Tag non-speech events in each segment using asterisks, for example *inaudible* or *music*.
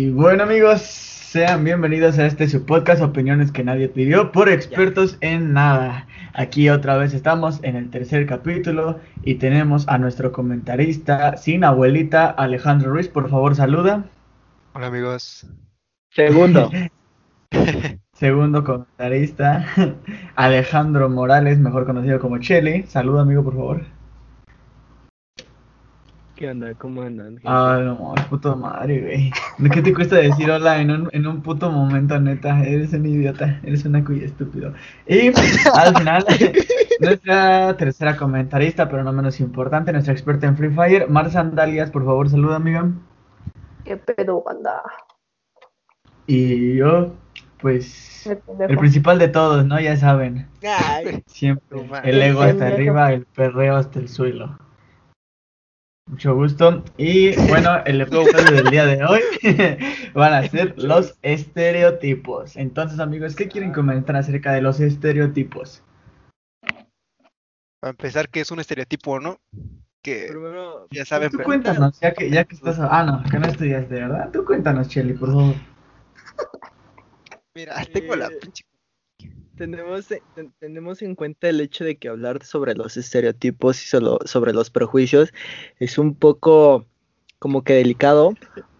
Y bueno amigos, sean bienvenidos a este su podcast Opiniones que nadie pidió por expertos en nada. Aquí otra vez estamos en el tercer capítulo y tenemos a nuestro comentarista sin abuelita Alejandro Ruiz. Por favor, saluda. Hola amigos. Segundo. *laughs* Segundo comentarista *laughs* Alejandro Morales, mejor conocido como Chele. Saluda amigo, por favor. ¿Qué onda? ¿Cómo andan? Ah, no, puto madre, güey. ¿Qué te cuesta decir hola en un, en un puto momento, neta? Eres un idiota, eres una cuya estúpido. Y al final, *laughs* nuestra tercera comentarista, pero no menos importante, nuestra experta en Free Fire, Mar Sandalias, por favor, saluda, amiga. ¿Qué pedo, banda? Y yo, pues, el principal de todos, ¿no? Ya saben. Siempre. El ego hasta arriba, el perreo hasta el suelo. Mucho gusto. Y bueno, el episodio del día de hoy *laughs* van a ser los estereotipos. Entonces, amigos, ¿qué quieren comentar acerca de los estereotipos? Para empezar, ¿qué es un estereotipo, no? Que Primero, ya saben. Tú pero- cuéntanos, ya que, ya que estás... Ah, no, que no estudiaste, ¿verdad? Tú cuéntanos, Shelly, por favor. Mira, tengo la Eh, pinche. Tenemos, eh, ten- tenemos en cuenta el hecho de que hablar sobre los estereotipos y solo sobre los prejuicios es un poco como que delicado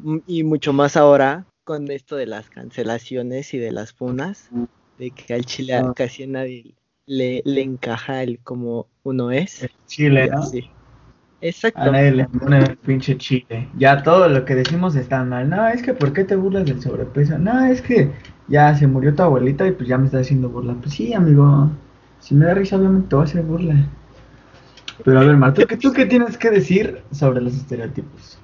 m- y mucho más ahora con esto de las cancelaciones y de las funas, de que al chile Ah. casi a nadie le, le encaja el como uno es. Chile, Y ¿no? así. Exacto. A nadie le pone el pinche chile. Ya todo lo que decimos está mal. No, es que ¿por qué te burlas del sobrepeso? No, es que ya se murió tu abuelita y pues ya me está haciendo burla. Pues sí, amigo. Si me da risa, obviamente te voy a hacer burla. Pero a ver, Marta, ¿qué, ¿tú qué tienes que decir sobre los estereotipos?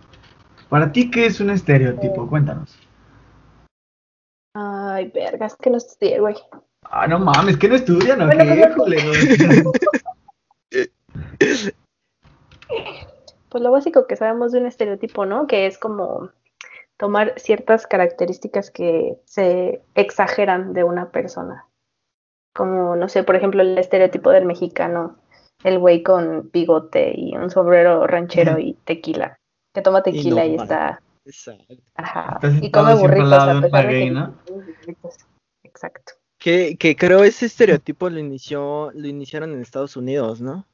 Para ti, ¿qué es un estereotipo? Cuéntanos. Ay, verga, es que no estudié, güey. Ah, no mames, que no estudian, ¿o Bueno, qué? culeros? Pues lo básico que sabemos de un estereotipo, ¿no? Que es como tomar ciertas características que se exageran de una persona. Como, no sé, por ejemplo, el estereotipo del mexicano, el güey con bigote y un sombrero ranchero y tequila. Que toma tequila y, no, está, Exacto. ajá, y come burritos. Exacto. Que, que creo ese estereotipo lo inició, lo iniciaron en Estados Unidos, ¿no?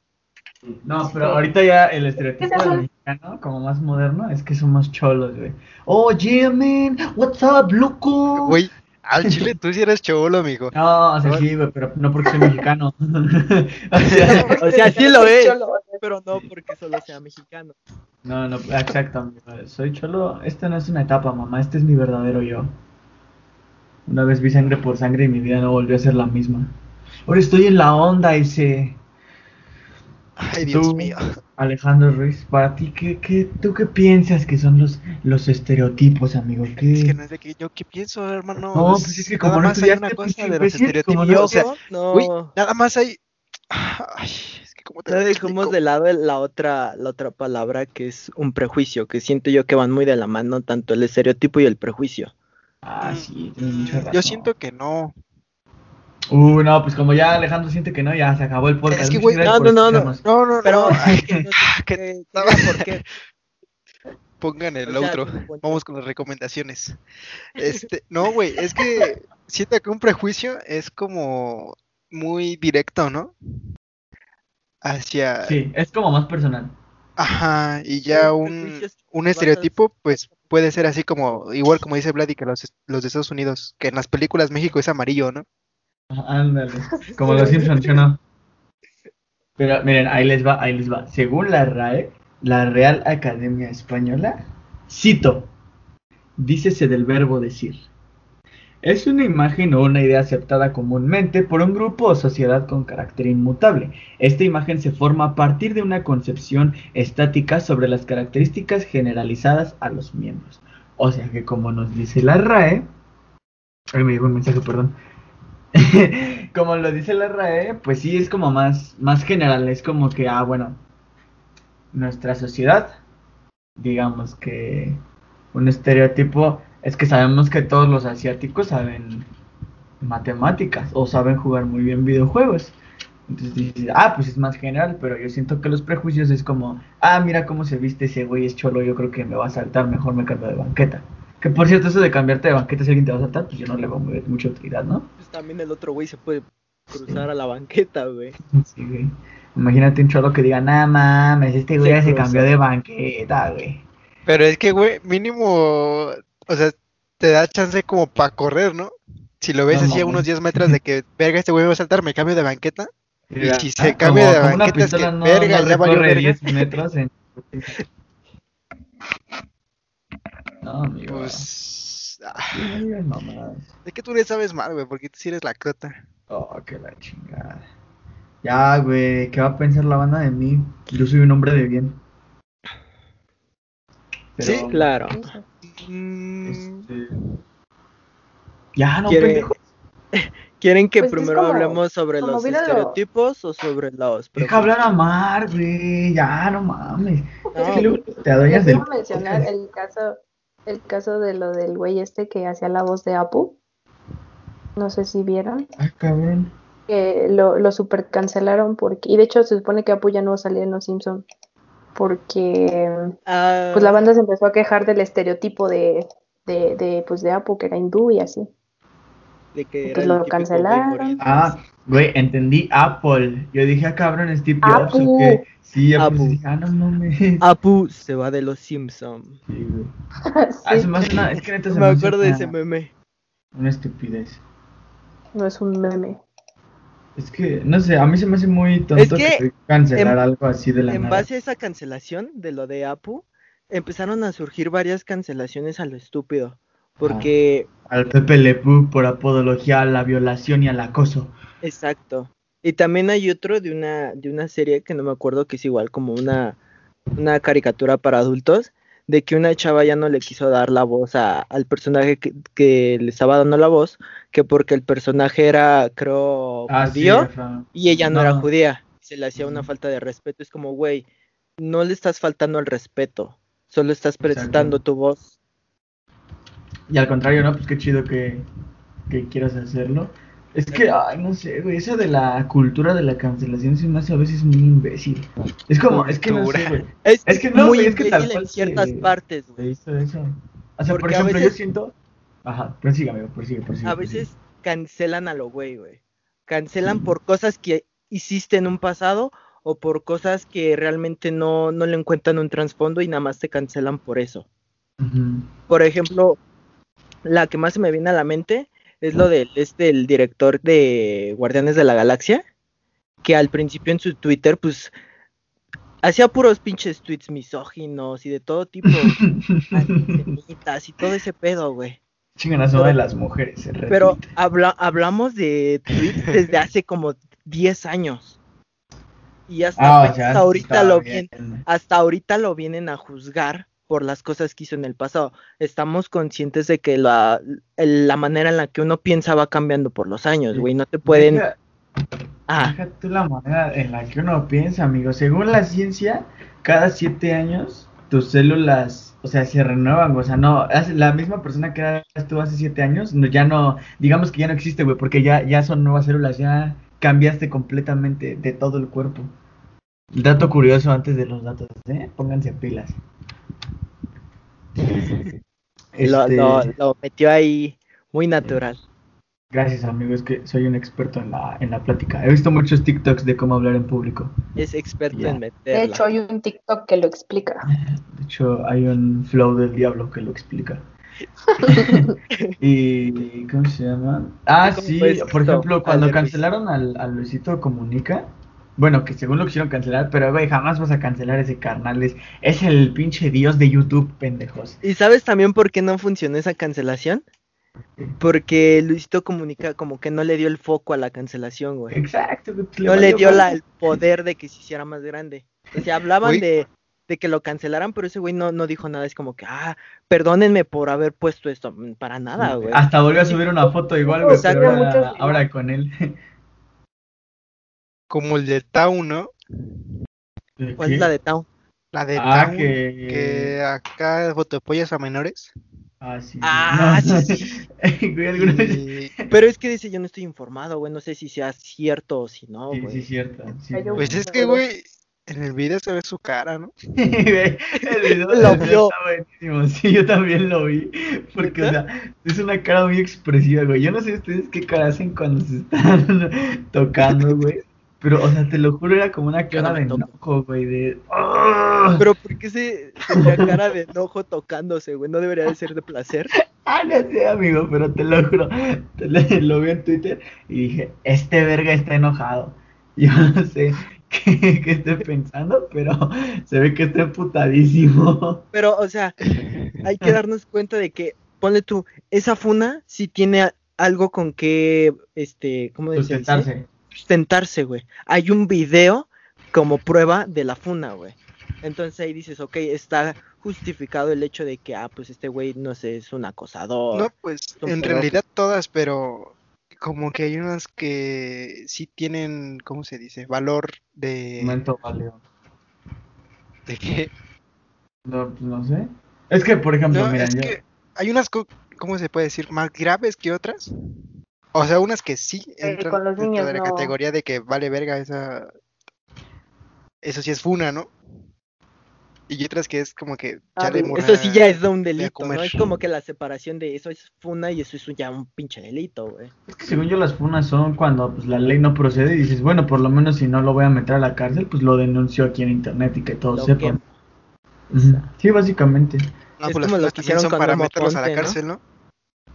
No, pero ahorita ya el estereotipo del mexicano, como más moderno, es que somos cholos, güey. Oh, yeah, man, what's up, loco? Güey, al *laughs* chile tú sí eres cholo, amigo. No, o sea, sí, güey, pero no porque soy mexicano. *laughs* *laughs* o sea, O sea, sí lo es, Cholo, o sea, pero no porque solo sea mexicano. no, no, exacto, amigo, soy cholo. Esta no es una etapa, mamá, este es mi verdadero yo. Una vez vi sangre por sangre y mi vida no volvió a ser la misma. Ahora estoy en la onda, ese. Ay, Dios Tú, mío. Alejandro Ruiz, para ti, ¿qué, qué, ¿tú qué piensas que son los, los estereotipos, amigo? ¿Qué... Es que no es de que yo qué pienso, hermano. No, pues es que como nada no más hay una pues, cosa de los estereotipos. no- o sea, no, güey, nada más hay. Ay, es que como te no explico? de lado la otra, la otra palabra que es un prejuicio, que siento yo que van muy de la mano tanto el estereotipo y el prejuicio. Ah, sí, tienes mucha razón. Yo siento que no. Uh, no, pues como ya Alejandro siente que no, ya se acabó el podcast. Es que, güey, no, no, no, no. No, no, Pero no. ay, que no *laughs* que- diga por qué. *laughs* Pongan el O sea, outro. tu punto. Vamos con las recomendaciones. Este, no, güey, es que siento que un prejuicio es como muy directo, ¿no? Hacia. Sí, es como más personal. Ajá, y ya Un un, estereotipo, pues puede ser así como, igual como dice Vladi, que los, los de Estados Unidos, que en las películas México es amarillo, ¿no? Ajá, Ándale, *laughs* como los Simpsons, ¿sí o no? Pero miren, ahí les va, ahí les va. Según la RAE, la Real Academia Española, cito, dícese del verbo decir. Es una imagen o una idea aceptada comúnmente por un grupo o sociedad con carácter inmutable. Esta imagen se forma a partir de una concepción estática sobre las características generalizadas a los miembros. O sea que como nos dice la RAE, ay, me llegó un mensaje, perdón. *laughs* como lo dice la RAE, pues sí es como más, más general, es como que, ah, bueno, nuestra sociedad, digamos que un estereotipo es que sabemos que todos los asiáticos saben matemáticas o saben jugar muy bien videojuegos. Entonces dices, ah, pues es más general, pero yo siento que los prejuicios es como, ah, mira cómo se viste ese güey, es cholo, yo creo que me va a saltar, mejor me cambio de banqueta. Que por cierto, eso de cambiarte de banqueta si alguien te va a saltar, pues yo no le veo mucha utilidad, ¿no? También el otro güey se puede cruzar a la banqueta, güey. Sí, güey. Imagínate un cholo que diga, nah mames, este güey Se ya se cambió de banqueta, güey. Pero es que, güey, mínimo, o sea, te da chance como para correr, ¿no? Si lo ves No así a unos 10 metros de que, *laughs* verga, este güey va a saltar, me cambio de banqueta. Y si se Ah, cambia de banqueta, es que, no, verga, no ya valió recorre verga. 10 metros en... *laughs* No, amigo. Pues, ah, No es que tú le sabes mal, güey, porque tú sí eres la crota. Oh, que la chingada. Ya, güey, ¿qué va a pensar la banda de mí? Yo soy un hombre de bien. Sí, Claro. Este, Ya, no, Quiere- pendejo. *laughs* ¿Quieren que Pues es primero como- hablemos sobre los lo- estereotipos o sobre los Deja hablar a Mar, güey. Ya, no mames. No, es que luego te adueñas del mencionar el caso, el caso de lo del güey este que hacía la voz de Apu. No sé si vieron. Ah, cabrón. Que lo, lo super cancelaron porque. Y de hecho se supone que Apu ya no va a salir en Los Simpson. Porque Ah, pues la banda se empezó a quejar del estereotipo de, de, de, pues de Apu, que era hindú y así. De que era pues lo cancelaron. Ah, güey, entendí Apple. Yo dije, ah, cabrón, Steve Jobs Apu. o qué. Sí, Apple. Apu. Dije, ah, no mames. Apu se va de los Simpsons. Sí, güey. *laughs* Ah, Sí, se me hace una. Es que neta se Me acuerdo de ese meme. Una estupidez. no es un meme. Es que, no sé, a mí se me hace muy tonto que que cancelar en- algo así de la En nada. base a esa cancelación de lo de Apu, empezaron a surgir varias cancelaciones a lo estúpido. Porque, Al Pepe Le Pew por apodología a la violación y al acoso. exacto. Y también hay otro de una, de una serie que no me acuerdo que es igual como una, una caricatura para adultos, de que una chava ya no le quiso dar la voz a- al personaje que, que le estaba dando la voz, que porque el personaje era, creo, Ah, judío. y ella no, era judía. Se le hacía una falta de respeto. Es como, güey, no le estás faltando al respeto. Solo estás prestando tu voz. Y al contrario, ¿no? Pues qué chido que, que quieras hacerlo. Es que, ay, no sé, güey, eso de la cultura de la cancelación se me hace a veces muy imbécil. Es como, es que no sé, güey. Es, Es que no, muy güey, es que tal cual en ciertas se- partes, Se güey. hizo eso. O sea, por Porque a ejemplo, veces- yo siento... Ajá, prosigue, amigo, prosigue, prosigue. A prosigue. veces cancelan a lo güey, güey. Cancelan por cosas que hiciste en un pasado o por cosas que realmente no, no le encuentran un trasfondo y nada más te cancelan por eso. Por ejemplo, la que más se me viene a la mente es lo del este el director de Guardianes de la Galaxia, que al principio en su Twitter, pues, hacía puros pinches tweets misóginos y de todo tipo, y *laughs* todo ese pedo, güey. Chingan a madre las mujeres. Pero habla, hablamos de tweets desde hace como 10 años. Y hasta, Ah, sí ahorita lo bien. vienen, hasta ahorita lo vienen a juzgar por las cosas que hizo en el pasado. Estamos conscientes de que la, la manera en la que uno piensa va cambiando por los años, güey. No te pueden... Deja- Ah, Deja tú la manera en la que uno piensa, amigo. Según la ciencia, cada siete años tus células, o sea, se renuevan, o sea, no, la misma persona que eras tú hace siete años, no, ya no, digamos que ya no existe, güey, porque ya, ya son nuevas células, ya cambiaste completamente de todo el cuerpo. Dato curioso antes de los datos, ¿eh? Pónganse pilas. Lo, Este, lo- lo metió ahí muy natural. Gracias, amigo, es que soy un experto en la, en la plática. He visto muchos TikToks de cómo hablar en público. Es experto en De meterla. hecho, hay un TikTok que lo explica. De hecho, hay un flow del diablo que lo explica. *laughs* y ¿cómo se llama? Ah, ¿Cómo sí, por ejemplo, cuando de cancelaron al, al Luisito Comunica, bueno, que según lo quisieron cancelar, pero güey, jamás vas a cancelar ese carnal, es, es el pinche dios de YouTube, pendejos. ¿Y sabes también por qué no funcionó esa cancelación? Porque Luisito Comunica como que no le dio el foco a la cancelación, güey. Exacto, güey, pues, No le dio la, el poder de que se hiciera más grande. O sea, hablaban de, de que lo cancelaran, pero ese güey no, no dijo nada. Es como que, ah, perdónenme por haber puesto esto. Para nada, güey. Hasta volvió a subir una foto igual, güey, Exacto. pero ahora con él. *laughs* Como el de Town, ¿no? ¿Cuál es la de Town? La de Ah, Town, que- que acá fotopollas a menores. Ah, sí. Ah, no. sí, *laughs* Y, Pero es que dice, yo no estoy informado, güey. No sé si sea cierto o si no, Sí, güey. sí, cierto. sí, un- pues es que, güey, En el video se ve su cara, ¿no? *laughs* Güey, el video *laughs* Lo vio. está buenísimo. Sí, yo también lo vi. Porque, o sea, es una cara muy expresiva, güey. Yo no sé ustedes qué cara hacen cuando se están tocando, güey. Pero, o sea, te lo juro, era como una cara de enojo, güey. De. Pero ¿por qué se tenía cara de enojo tocándose, güey? ¿No debería de ser de placer? Ah, no sé, amigo, pero te lo juro. Te lo, *laughs* lo vi en Twitter y dije: Este verga está enojado. Yo *laughs* no sé qué, qué esté pensando, pero se ve que está emputadísimo. Pero, o sea, hay que darnos cuenta de que, ponle tú, esa funa sí tiene algo con que, este, ¿cómo se dice? Sustentarse. Güey. Hay un video como prueba de la funa, güey. Entonces ahí dices, ok, está justificado el hecho de que, ah, pues este güey, no sé, es un acosador. No, pues en realidad todas, pero como que hay unas que sí tienen, ¿cómo se dice? Valor de, Momento válido. de que... No, pues no sé. Es que, por ejemplo, No, mira, es yo- que hay unas, co- ¿cómo se puede decir? Más graves que otras. O sea, unas que sí entran con los dentro niños de la no. categoría de que vale verga esa... Eso sí es funa, ¿no? Y otras que es como que Ah, ya morra- Eso sí ya es de un delito. ¿no? Es como que la separación de eso es funa y eso es ya un pinche delito, güey. es que según yo las funas son cuando pues, la ley no procede y dices, bueno, por lo menos si no lo voy a meter a la cárcel, pues lo denuncio aquí en internet y que todos Lo sepan. que-. Sí, básicamente. No, Es pues las como lo que hicieron son para meterlos a la cárcel, ¿no?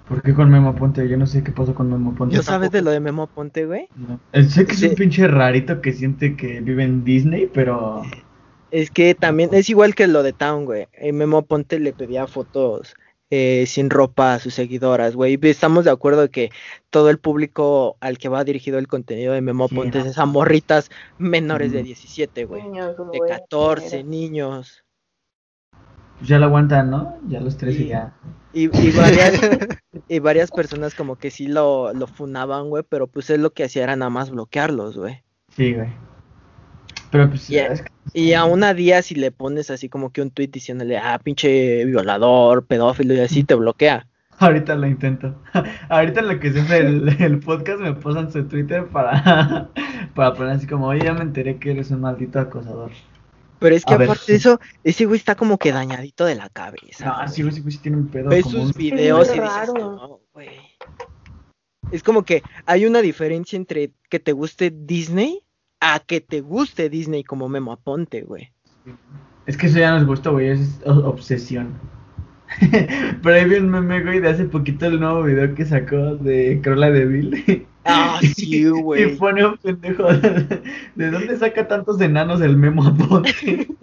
¿Por qué con Memo Ponte? Yo no sé qué pasó con Memo Ponte. ¿No sabes de lo de Memo Ponte, güey? No. Eh, Sé que es un pinche rarito que siente que vive en Disney, pero... Es que también es igual que lo de Town, güey. Eh, Memo Ponte le pedía fotos eh, sin ropa a sus seguidoras, güey. Y Estamos de acuerdo de que todo el público al que va dirigido el contenido de Memo Sí, Ponte no. es a morritas menores de Ujú. 17, güey. De güey, 14, mira. niños. Ya lo aguantan, ¿no? Ya los tres y ya. Y, y *laughs* varias, y varias personas como que sí lo, lo funaban, güey, pero pues él lo que hacía era nada más bloquearlos, güey. Sí, güey. Pero pues... Yeah. es que- Y a una día si le pones así como que un tweet diciéndole, ah, pinche violador, pedófilo y así, te bloquea. *laughs* Ahorita lo intento. *laughs* Ahorita lo que hace el, el podcast me posan su Twitter para, para poner así como, oye, ya me enteré que eres un maldito acosador. Pero es que A ver. aparte de eso, ese güey está como que dañadito de la cabeza. No, güey. sí, güey, sí, güey, sí tiene un pedo Ves como sus un- videos y dices, no, güey. Es como que hay una diferencia entre que te guste Disney a que te guste Disney como Memo Aponte, güey. Es que eso ya nos gusta, güey, es obsesión. *laughs* Pero ahí vi un meme, güey, de hace poquito el nuevo video que sacó de Cruella de Vil. *laughs* Ah, *laughs* sí, Y güey. pone un pendejo de, ¿de dónde saca tantos enanos el Memo Aponte? *laughs*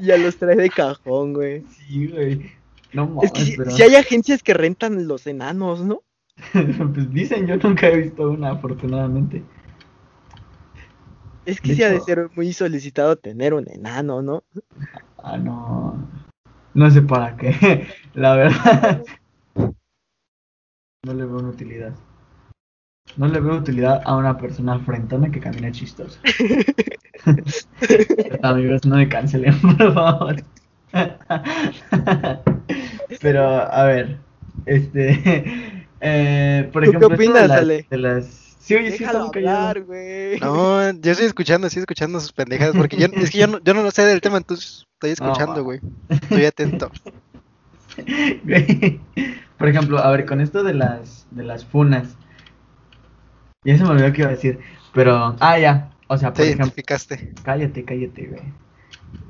Ya los trae de cajón, güey. Sí, güey. No mames, Es que si, pero... si hay agencias que rentan los enanos, ¿no? *laughs* pues dicen, yo nunca he visto una, afortunadamente. Es que sí ha de ser muy solicitado tener un enano, ¿no? Ah, no. No sé para qué. La verdad. No le veo una utilidad. No le veo utilidad a una persona frentona que camina chistosa. *laughs* Amigos, no me cancelen, *laughs* por favor. Pero, a ver. Este. *laughs* Eh, por ¿Tú qué ejemplo, esto de opinas, las- Ale? De las... Sí, oye, sí, Déjalo hablar, güey. No, yo estoy escuchando, estoy escuchando sus pendejadas, porque yo, es que yo no, yo no lo sé del tema, entonces estoy escuchando, güey. Estoy atento. *laughs* Por ejemplo, a ver, con esto de las de las funas. Ya se me olvidó qué iba a decir. Pero, ah, ya. O sea, por Te ejemplo, identificaste. cállate, cállate, güey.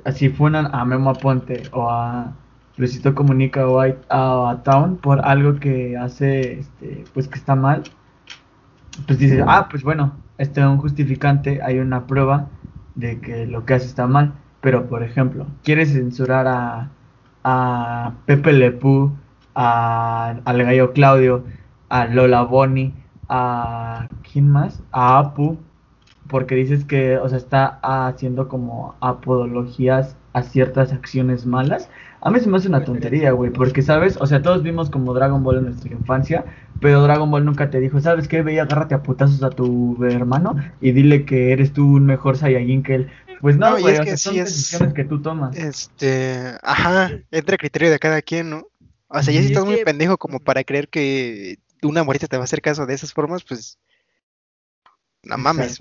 Así funan a Memo Aponte o a Luisito Comunica o a, a- a Town por algo que hace, este, pues que está mal. Pues dices, ah, pues bueno, este es un justificante, hay una prueba de que lo que hace está mal. Pero, por ejemplo, quieres censurar a, a Pepe Lepú, a, al gallo Claudio, a Lola Boni, a. ¿Quién más? A Apu, porque dices que, o sea, está haciendo como apologías a ciertas acciones malas. A mí se me hace una tontería, güey, porque, ¿sabes? O sea, todos vimos como Dragon Ball en nuestra infancia, pero Dragon Ball nunca te dijo, ¿sabes qué? Ve y agárrate a putazos a tu hermano y dile que eres tú un mejor Saiyajin que él. Pues no, No, y güey, es o que sea, son sí es- decisiones que tú tomas. Este, ajá, entra a criterio de cada quien, ¿no? O sea, ya si es estás muy que- pendejo como para creer que una morita te va a hacer caso de esas formas, pues. No mames.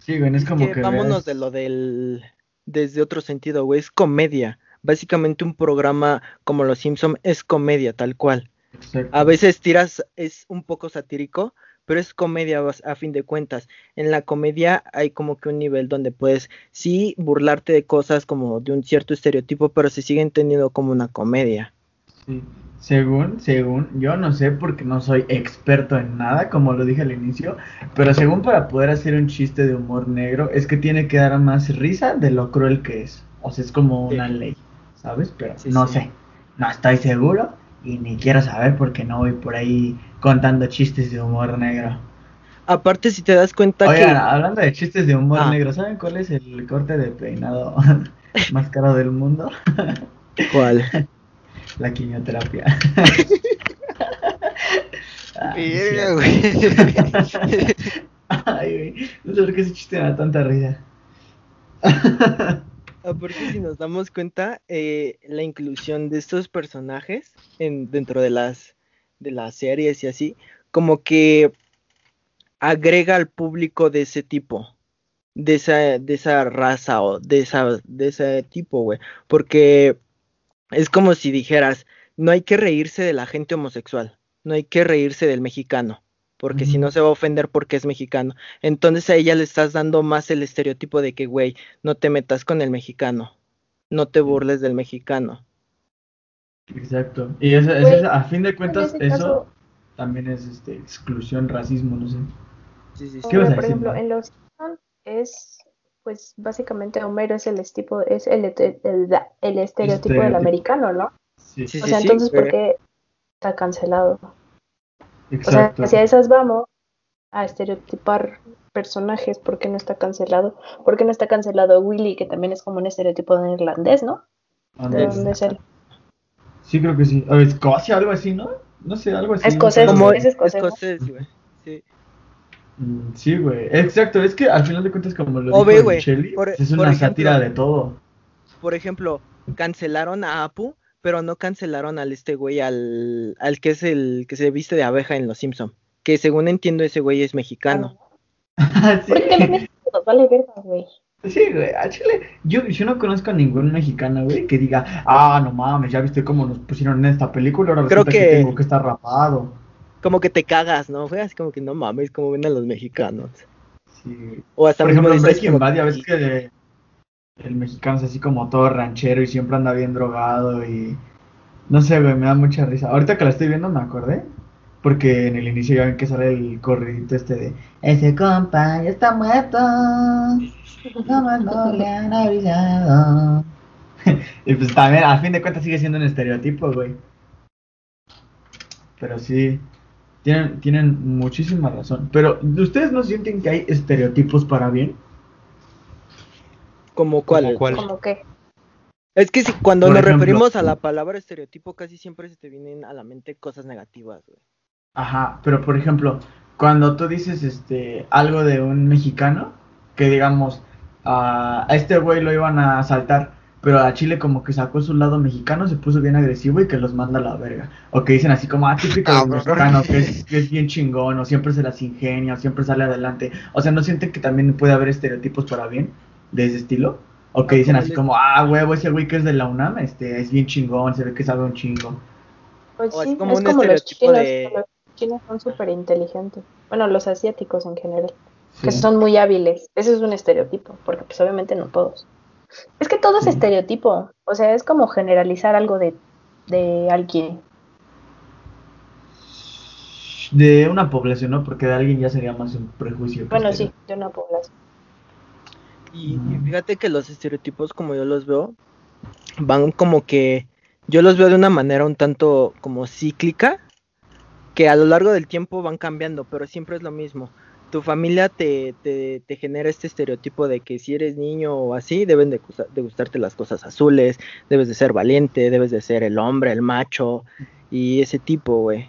Sí, güey, es como que que. vámonos veas- de lo del desde otro sentido, güey, es comedia. Básicamente un programa como Los Simpson es comedia tal cual. Exacto. A veces tiras es un poco satírico, pero es comedia a fin de cuentas. En la comedia hay como que un nivel donde puedes sí burlarte de cosas como de un cierto estereotipo, pero se sigue entendiendo como una comedia. Sí. Según, según, yo no sé porque no soy experto en nada, como lo dije al inicio, pero según para poder hacer un chiste de humor negro es que tiene que dar más risa de lo cruel que es. O sea, es como Sí. una ley, ¿sabes? Pero Sí, no sí. sé, no estoy seguro y ni quiero saber porque no voy por ahí contando chistes de humor negro. Aparte, si te das cuenta Oigan, que hablando de chistes de humor Ah. negro, ¿saben cuál es el corte de peinado *laughs* más caro del mundo? ¿Cuál? *laughs* La quimioterapia. *laughs* Ah, güey. Ay, güey, no sé por qué ese chiste me da tanta risa. Aparte, si nos damos cuenta, eh, la inclusión de estos personajes en, dentro de las, de las series y así, como que agrega al público de ese tipo, de esa, de esa raza o de, esa, de ese tipo, güey. Porque es como si dijeras, no hay que reírse de la gente homosexual, no hay que reírse del mexicano, porque si no se va a ofender porque es mexicano. Entonces a ella le estás dando más el estereotipo de que, güey, no te metas con el mexicano, no te burles del mexicano. Exacto. Y eso, eso Güey, es- a fin de cuentas, eso caso- también es este, exclusión, racismo, no sé. Sí, sí, sí. ¿Qué vas a por decir, ejemplo, en los es, pues básicamente Homero es el tipo, es el, el, el- el estereotipo del americano, ¿no? Sí, Sí, O sea, entonces, ¿por qué está cancelado? Exacto. O sea, hacia esas vamos a estereotipar personajes, ¿por qué no está cancelado? ¿Por qué no está cancelado Willy, que también es como un estereotipo de irlandés, ¿no? ¿De Andrés. dónde es él? Sí, creo que sí. O Escocia, algo así, ¿no? No sé, algo así. Escocés, no sé. Como es escocés, güey. Sí. Mm, Sí, güey. Exacto, es que al final de cuentas, como lo O ve, dijo por- es una ejemplo- sátira de todo. Por ejemplo, cancelaron a Apu, pero no cancelaron al este güey, al, al que es el que se viste de abeja en Los Simpson. Que según entiendo ese güey es mexicano. *laughs* sí. Porque también México nos vale verga, güey. Sí, güey, a Chile, yo, yo no conozco a ningún mexicano, güey, que diga, ah, no mames, ya viste cómo nos pusieron en esta película, ahora Creo que... que- tengo que estar rapado. Como que te cagas, ¿no? Fue así como que no mames, como ven a los mexicanos. Sí. O hasta Por ejemplo, en Breaking Bad, ya ves que el mexicano es así como todo ranchero y siempre anda bien drogado y... No sé, güey, me da mucha risa. Ahorita que la estoy viendo me acordé, porque en el inicio ya ven que sale el corridito este de... Ese compa ya está muerto, no no le han avisado. *laughs* y pues también, a fin de cuentas, sigue siendo un estereotipo, güey. Pero sí, tienen, tienen muchísima razón. Pero, ¿ustedes no sienten que hay estereotipos para bien? Como cuál. ¿Como cuál? Como que, Es que si cuando Por nos ejemplo- referimos a la palabra estereotipo, casi siempre se te vienen a la mente cosas negativas, güey. Ajá, pero por ejemplo, cuando tú dices este algo de un mexicano, que digamos, a a este güey lo iban a asaltar, pero a Chile como que sacó su lado mexicano, se puso bien agresivo y que los manda a la verga. O que dicen así como, ah, típico del *laughs* Cabrón. mexicano, que es, que es bien chingón, o siempre se las ingenia, o siempre sale adelante. O sea, ¿no sienten que también puede haber estereotipos para bien de ese estilo? O que dicen así como, ah, huevo, ese güey que es de la UNAM, este, es bien chingón, se ve que sabe un chingo. pues sí, como es un como los estereotipo chinos, de- los chinos son súper inteligentes. Bueno, los asiáticos en general, que son muy hábiles. Ese es un estereotipo, porque pues obviamente no todos. Es que todo es Sí. estereotipo, o sea, es como generalizar algo de, de alguien. De una población, ¿no? Porque de alguien ya sería más un prejuicio. que Bueno, sí, de una población. Y, fíjate que los estereotipos, como yo los veo, van como que yo los veo de una manera un tanto como cíclica, que a lo largo del tiempo van cambiando, pero siempre es lo mismo. Tu familia te, te, te genera este estereotipo de que si eres niño o así, deben de, de gustarte las cosas azules, debes de ser valiente, debes de ser el hombre, el macho, y ese tipo, güey.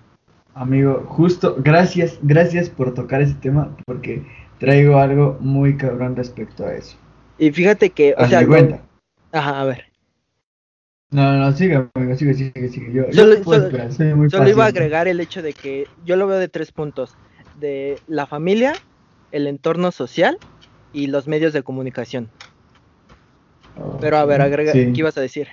Amigo, justo, gracias, gracias por tocar ese tema, porque traigo algo muy cabrón respecto a eso. Y fíjate que, o sea, lo- ajá, a ver. No, no, sigue, amigo, sigue, sigue, sigue. Yo, yo Solo- puedo solo- esperar, soy muy Solo iba a agregar el hecho de que yo lo veo de tres puntos. De la familia, el entorno social y los medios de comunicación. Pero a ver, agrega, Sí. ¿qué ibas a decir?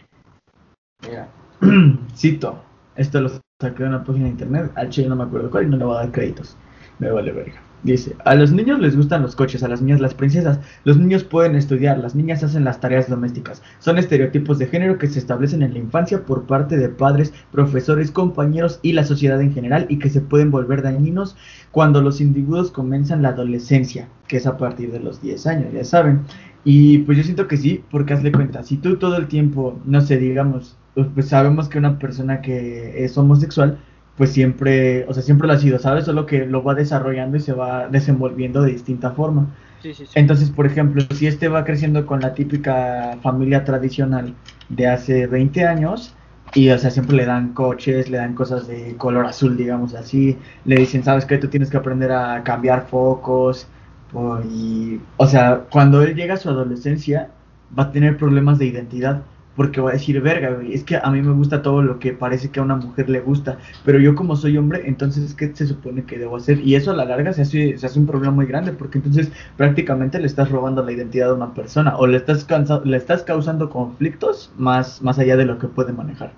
Mira, *clears throat* cito, esto lo saqué de una página de internet, al chile no me acuerdo cuál y no le voy a dar créditos. Me vale verga. Dice, a los niños les gustan los coches, a las niñas las princesas, los niños pueden estudiar, las niñas hacen las tareas domésticas. Son estereotipos de género que se establecen en la infancia por parte de padres, profesores, compañeros y la sociedad en general y que se pueden volver dañinos cuando los individuos comienzan la adolescencia, que es a partir de los 10 años, ya saben. Y pues yo siento que sí, porque hazle cuenta, si tú todo el tiempo, no sé, digamos, pues sabemos que una persona que es homosexual, pues siempre, o sea, siempre lo ha sido, ¿sabes? Solo que lo va desarrollando y se va desenvolviendo de distinta forma. Sí, sí, sí. Entonces, por ejemplo, si este va creciendo con la típica familia tradicional de hace 20 años, y o sea, siempre le dan coches, le dan cosas de color azul, digamos así, le dicen, ¿sabes qué? Tú tienes que aprender a cambiar focos, o, y, o sea, cuando él llega a su adolescencia, va a tener problemas de identidad, porque va a decir, verga, güey, es que a mí me gusta todo lo que parece que a una mujer le gusta, pero yo como soy hombre, entonces, ¿qué se supone que debo hacer? Y eso a la larga se hace, se hace un problema muy grande, porque entonces prácticamente le estás robando la identidad a una persona, o le estás, le estás causando conflictos más, más allá de lo que puede manejar.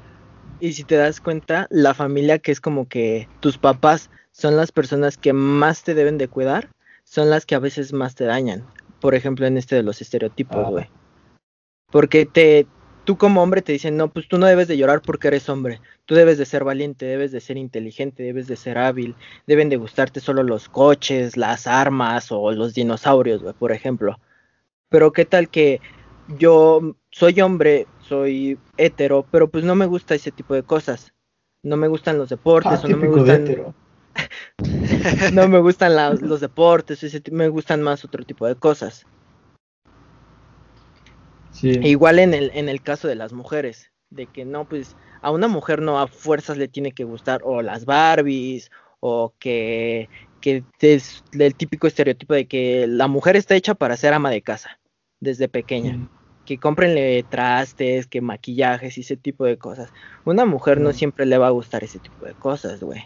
Y si te das cuenta, la familia que es como que tus papás son las personas que más te deben de cuidar, son las que a veces más te dañan. Por ejemplo, en este de los estereotipos, Ah. güey. Porque te, tú como hombre te dicen, no, pues tú no debes de llorar porque eres hombre. Tú debes de ser valiente, debes de ser inteligente, debes de ser hábil. Deben de gustarte solo los coches, las armas o los dinosaurios, güey, por ejemplo. Pero qué tal que yo soy hombre, soy hetero, pero pues no me gusta ese tipo de cosas. No me gustan los deportes, Ah, o no me de gustan, *laughs* no me gustan la- los deportes, ese me gustan más otro tipo de cosas. Sí. E igual en el, en el caso de las mujeres, de que no, pues a una mujer no a fuerzas le tiene que gustar o las Barbies o que, que es el típico estereotipo de que la mujer está hecha para ser ama de casa desde pequeña. Sí. Que cómprenle trastes, que maquillajes y ese tipo de cosas. Una mujer no siempre le va a gustar ese tipo de cosas, güey.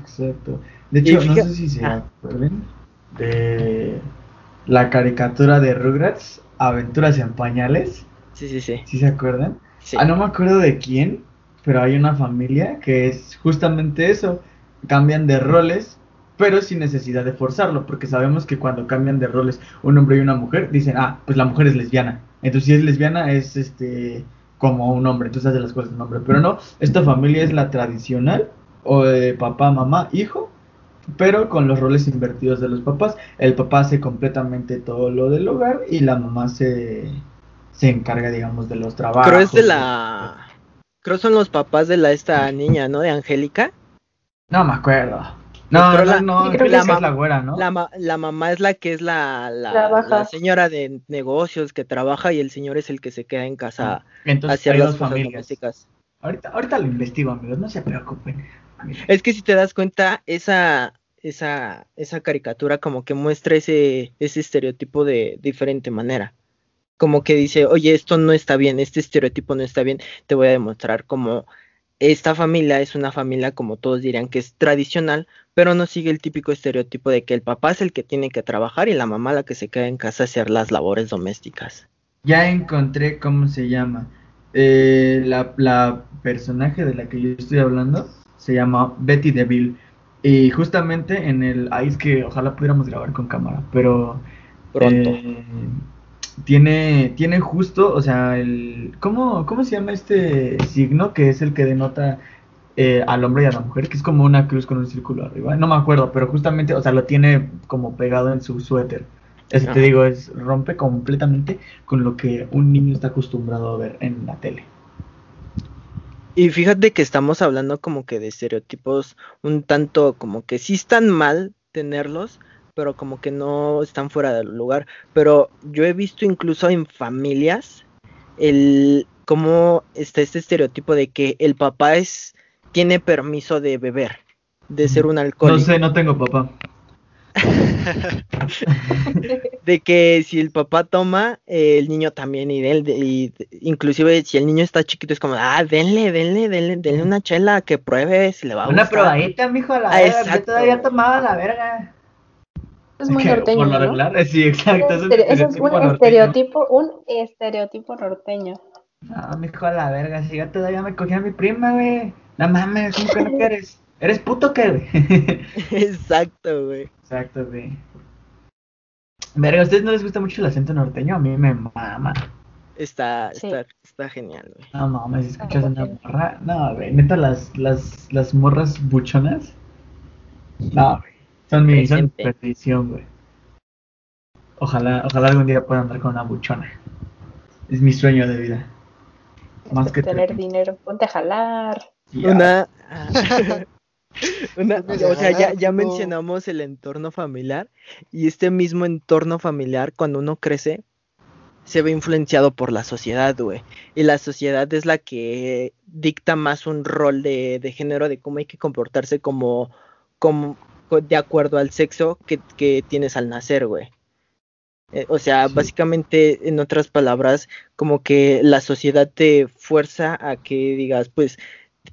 Exacto. De hecho, no sé si se Ah. acuerdan de la caricatura de Rugrats, Aventuras en Pañales. Sí, sí, sí. ¿Sí se acuerdan? sí. Ah, no me acuerdo de quién, pero hay una familia que es justamente eso. Cambian de roles, pero sin necesidad de forzarlo, porque sabemos que cuando cambian de roles un hombre y una mujer, dicen, ah, pues la mujer es lesbiana. Entonces, si es lesbiana, es este como un hombre, entonces hace las cosas de un hombre. Pero no, esta familia es la tradicional, o de papá, mamá, hijo, pero con los roles invertidos de los papás. El papá hace completamente todo lo del hogar y la mamá se, se encarga, digamos, de los trabajos. Creo es de la... Creo son los papás de la esta niña, ¿no? De Angélica. No me acuerdo. No, Creo no, la- no, creo que la es la güera, ¿no? La, ma- la mamá es la que es la, la, señora de negocios que trabaja y el señor es el que se queda en casa a Entonces hacer hay las familias. domésticas. Ahorita, ahorita lo investigo, amigos, no se preocupen. Es que si te das cuenta, esa, esa, esa caricatura como que muestra ese, ese estereotipo de diferente manera. Como que dice, oye, esto no está bien, este estereotipo no está bien, te voy a demostrar como esta familia es una familia, como todos dirían, que es tradicional, pero no sigue el típico estereotipo de que el papá es el que tiene que trabajar y la mamá la que se queda en casa a hacer las labores domésticas. Ya encontré cómo se llama. Eh, la, la personaje de la que yo estoy hablando se llama Betty DeVille. Y justamente en el. Es que ojalá pudiéramos grabar con cámara, pero. Pronto. eh, tiene, tiene justo, o sea, el. ¿cómo, ¿Cómo se llama este signo que es el que denota eh, al hombre y a la mujer? Que es como una cruz con un círculo arriba. No me acuerdo, pero justamente, o sea, lo tiene como pegado en su suéter. Eso te digo, es rompe completamente con lo que un niño está acostumbrado a ver en la tele. Y fíjate que estamos hablando como que de estereotipos un tanto como que sí están mal tenerlos, pero como que no están fuera del lugar. Pero yo he visto incluso en familias el cómo está este estereotipo de que el papá es tiene permiso de beber, de ser un No alcohólico, sé, no tengo papá. *laughs* de que si el papá toma, eh, el niño también y, de él, de- y inclusive si el niño está chiquito es como, ah, denle, denle, denle, denle una chela que pruebe si le va a Una gustar". probadita, mijo, a la Ah, verga. Yo todavía tomaba la verga. Es muy *laughs* norteño, Por lo ¿no? regular, eh, sí, exacto. Es un es estereotipo un norteño. estereotipo, un estereotipo norteño. No, mijo, a la verga, si yo todavía me cogí a mi prima, güey. No mames, ¿cómo que no *laughs* quieres? ¿Eres puto qué, güey? *laughs* Exacto, güey. Exacto, güey. Verga, ¿a ustedes no les gusta mucho el acento norteño? A mí me mama. Está, Sí. está, está genial, güey. No mames, si escuchas Ah, una morra. No, güey, neta, las, las, las morras buchonas. No, güey. Son mi, son perdición, güey. Ojalá, ojalá algún día pueda andar con una buchona. Es mi sueño de vida. Más que tener dinero. Ponte a jalar. Una, *laughs* *laughs* una, o sea, ya, ya mencionamos el entorno familiar y este mismo entorno familiar, cuando uno crece, se ve influenciado por la sociedad, güey. Y la sociedad es la que dicta más un rol de, de género, de cómo hay que comportarse como, como co- de acuerdo al sexo que, que tienes al nacer, güey. Eh, o sea, Sí. básicamente, en otras palabras, como que la sociedad te fuerza a que digas, pues,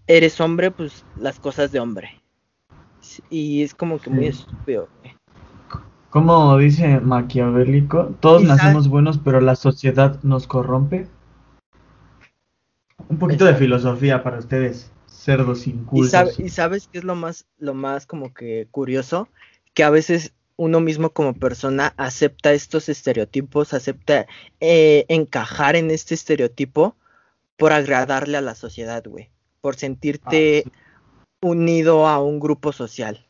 eres hombre, pues las cosas de hombre. Y es como que muy Sí. estúpido. Como dice Maquiavélico, todos Y nacemos buenos, pero la sociedad nos corrompe. Un poquito de filosofía para ustedes, cerdos Y, incultos. sabe- y sabes qué es lo más, lo más como que curioso, que a veces uno mismo como persona acepta estos estereotipos, acepta eh, encajar en este estereotipo por agradarle a la sociedad, güey, por sentirte Ah, unido a un grupo social.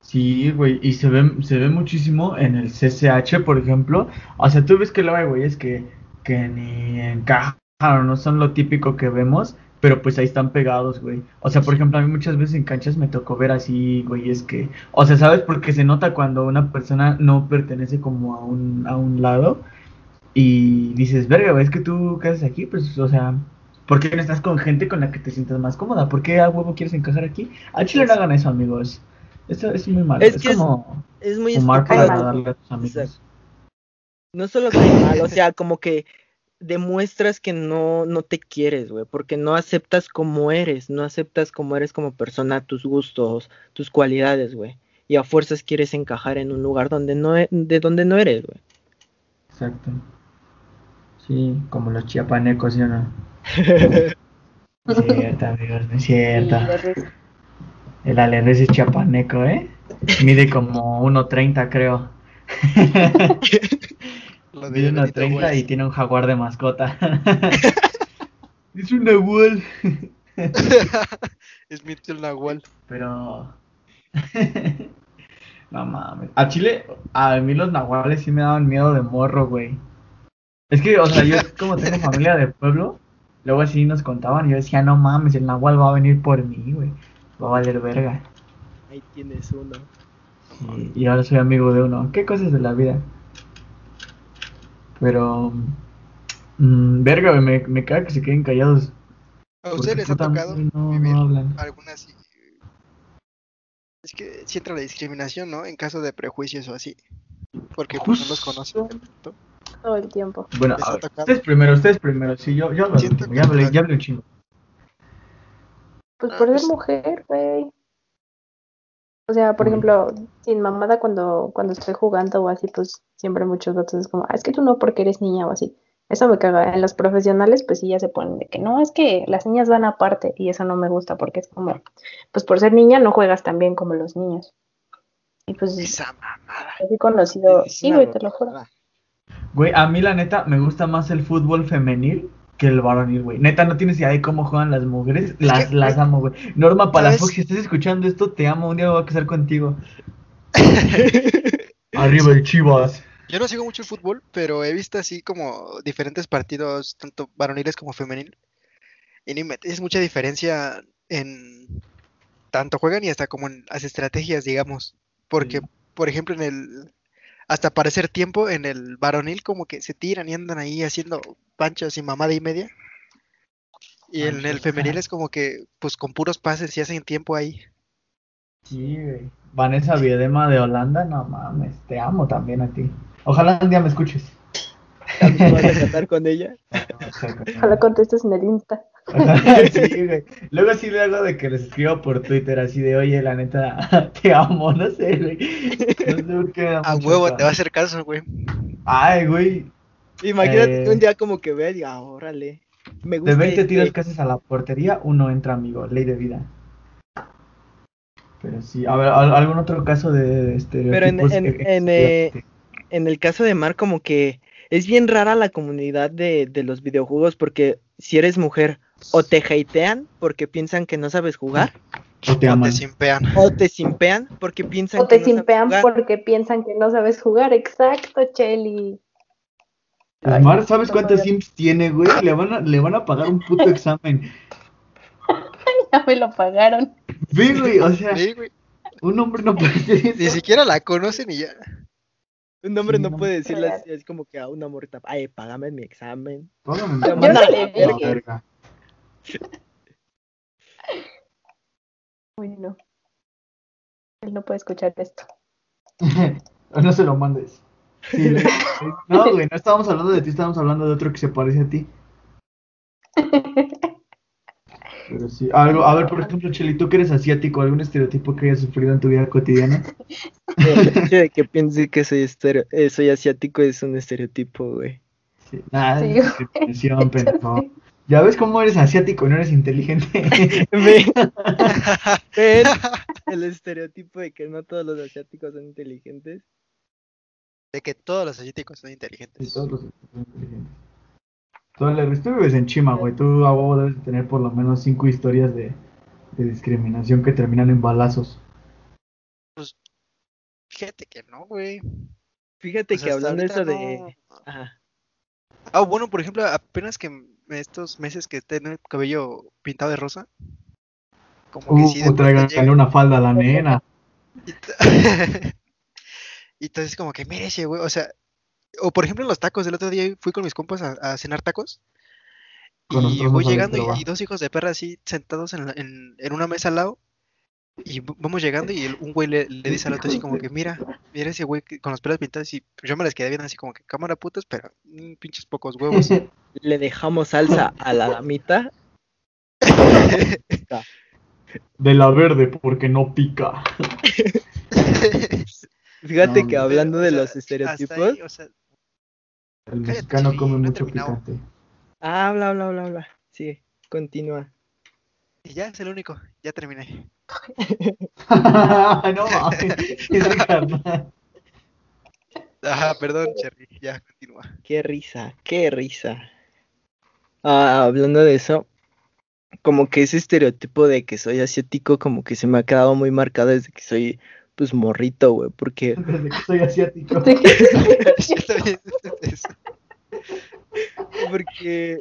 Sí, güey, y se ve, se ve muchísimo en el CCH, por ejemplo. O sea, tú ves que luego hay güeyes que, que ni encajan o no son lo típico que vemos, pero pues ahí están pegados, güey. O sea, por ejemplo, a mí muchas veces en canchas me tocó ver así, güeyes que... O sea, ¿sabes? Porque se nota cuando una persona no pertenece como a un, a un lado y dices, verga, güey, es que tú, ¿qué haces aquí? Pues, o sea... ¿Por qué no estás con gente con la que te sientas más cómoda? ¿Por qué a huevo quieres encajar aquí? A Chile no hagan eso, amigos. Eso es muy malo. Es Es, que es- como Es muy fumar para darle a tus amigos. No solo que mal, o sea, como que demuestras que no, no te quieres, güey, porque no aceptas como eres, no aceptas como eres como persona, tus gustos, tus cualidades, güey. Y a fuerzas quieres encajar en un lugar donde no e- de donde no eres, güey. Exacto. Sí, como los chiapanecos, ¿sí o no? No es *laughs* cierto, amigos, no es cierto. El alerés es chiapaneco, ¿eh? Mide como 1.30, creo. *laughs* Lo de Mide Benito 1.30 y tiene un jaguar de mascota. *laughs* es un nahual. es Mitchell Nahual. Pero. no mames. A Chile, a mí los nahuales sí me daban miedo de morro, güey. Es que, o sea, yo como tengo familia de pueblo, luego así nos contaban y yo decía, no mames, el nahual va a venir por mí, güey. Va a valer verga. Ahí tienes uno. Y, y ahora soy amigo de uno. ¿Qué cosas de la vida? Pero. mm, verga, güey, me, me caga que se queden callados. ¿A ustedes les ha tocado no, vivir no hablan. alguna así? Es que sí entra la discriminación, ¿no? En caso de prejuicios o así. Porque pues, no los conocen. Todo el tiempo. Bueno, a ver, ustedes primero, ustedes primero. Sí, yo, yo último, ya hablé, ya hablé un chingo. Pues Ah, por ser mujer, güey. O sea, por Uy. ejemplo, sin mamada cuando, cuando estoy jugando o así, pues siempre muchos datos es como, ah, es que tú no porque eres niña o así. Eso me caga. En los profesionales, pues sí ya se ponen de que no, es que las niñas van aparte y eso no me gusta porque es como, pues por ser niña no juegas tan bien como los niños. Y pues Esa mamada. he conocido, sí, güey, te lo juro. mamada. Güey, a mí la neta me gusta más el fútbol femenil que el varonil, güey. Neta, no tienes idea de cómo juegan las mujeres. Las, que, las amo, güey. Norma Palafox, si estás escuchando esto, te amo. Un día me voy a casar contigo. *laughs* Arriba el Chivas. Yo no sigo mucho el fútbol, pero he visto así como diferentes partidos, tanto varoniles como femenil. Y ni me- es mucha diferencia en tanto juegan y hasta como en las estrategias, digamos. Porque, Sí. por ejemplo, en el hasta para hacer tiempo en el varonil como que se tiran y andan ahí haciendo panchos y mamada y media. Y en el femenil es como que pues con puros pases y hacen tiempo ahí. Sí, güey. Vanessa Viedema de Holanda, no mames. Te amo también a ti. Ojalá un día me escuches. ¿Vas a cantar con ella? *laughs* Ojalá contestes en el Insta. *laughs* sí, güey. Luego sí luego de que les escribo por Twitter así de, oye, la neta, *laughs* te amo, no sé, güey. No sé por qué me da A huevo te va a hacer caso, güey. Ay, güey. Imagínate Eh. un día como que vea y diga, órale. Me gusta De 20 este". tiros que haces a la portería, uno entra, amigo. Ley de vida. Pero sí, a ver, ¿al- ¿algún otro caso de este Pero en- en- en, eh, En el caso de Mar, como que es bien rara la comunidad de, de los videojuegos porque si eres mujer o te hatean porque piensan que no sabes jugar O te O te simpean. o te simpean porque piensan O que te no sabes simpean jugar. porque piensan que no sabes jugar. Exacto, Chelly. Ay, Mar, ¿sabes no cuántos podía. Sims tiene, güey? Le van a, le van a pagar un puto *laughs* examen. Ya me lo pagaron. Ve, güey, o sea, Sí, güey. un hombre no puede hacer Ni siquiera la conocen y ya. Un hombre Sí, no no. puede decirle así, es como que a una morrita, ay, págame mi examen. Póngame Yo un- Uy, no. Él no puede escuchar esto. *laughs* no se lo mandes. Sí, *laughs* no, güey, no estábamos hablando de ti, estábamos hablando de otro que se parece a ti. Pero sí, algo, a ver, por ejemplo, Cheli, tú que eres asiático, ¿algún estereotipo que hayas sufrido en tu vida cotidiana? El hecho de que piense que soy, estereo- eh, soy asiático es un estereotipo, güey. Sí. Nada, Sí, es discriminación, *laughs* pendejo. Ya ves cómo eres asiático y no eres inteligente. *laughs* *laughs* El estereotipo de que no todos los asiáticos son inteligentes. De que todos los asiáticos son Sí, inteligentes. todos los son inteligentes. Tú, Larry, tú vives en Chima, güey. Tú a huevo debes de tener por lo menos cinco historias de, de discriminación que terminan en balazos. Fíjate que no, güey. Fíjate que hablando de eso de... Ajá. Ah, bueno, por ejemplo, apenas que estos meses que tengo el cabello pintado de rosa. Como que Uh, sí, de una falda a la nena. *laughs* *laughs* Y entonces como que mire ese güey, o sea, o por ejemplo en los tacos, el otro día fui con mis compas a, a cenar tacos Con y voy llegando y, dos hijos de perra así sentados en, la- en, en una mesa al lado y vamos llegando y el- un güey le, le dice al otro así como que mira, mira ese güey que- con los pelos pintados y yo me les quedé viendo así como que cámara putas, pero mm, pinches pocos huevos. *laughs* Le dejamos salsa a la damita. *laughs* De la verde, porque no pica. *laughs* Fíjate No, que hablando de sea, los estereotipos... ahí, o sea, El mexicano come no mucho picante. Ah, habla, habla, habla, habla. Sí, continúa. y ya es el único, ya terminé. *laughs* no mames, ese carnal. Ajá, perdón, Cherry, ya continúa. Qué risa, qué risa. Ah, hablando de eso, como que ese estereotipo de que soy asiático, como que se me ha quedado muy marcado desde que soy, pues, morrito, güey, porque *laughs* Desde que soy asiático. *laughs* Porque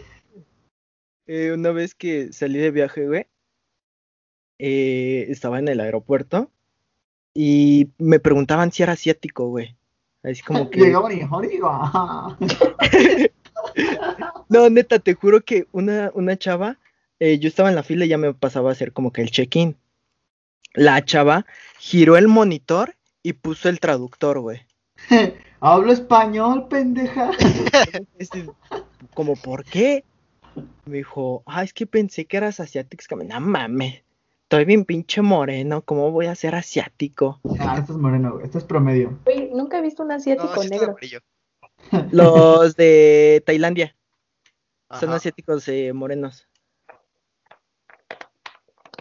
eh, una vez que salí de viaje, güey, eh, estaba en el aeropuerto y me preguntaban si era asiático, güey. Así como que... Llegaban y jodido. *laughs* No, neta, te juro que una, una chava, eh, yo estaba en la fila y ya me pasaba a hacer como que el check-in. La chava giró el monitor y puso el traductor, güey. *laughs* Hablo español, pendeja. *laughs* Como, ¿por qué? Me dijo, ah, es que pensé que eras asiático. Es no mames, estoy bien pinche moreno, ¿cómo voy a ser asiático? Ah, esto es moreno, güey. Esto es promedio. Nunca he visto un No, asiático negro. Los de *laughs* Tailandia son asiáticos eh, morenos.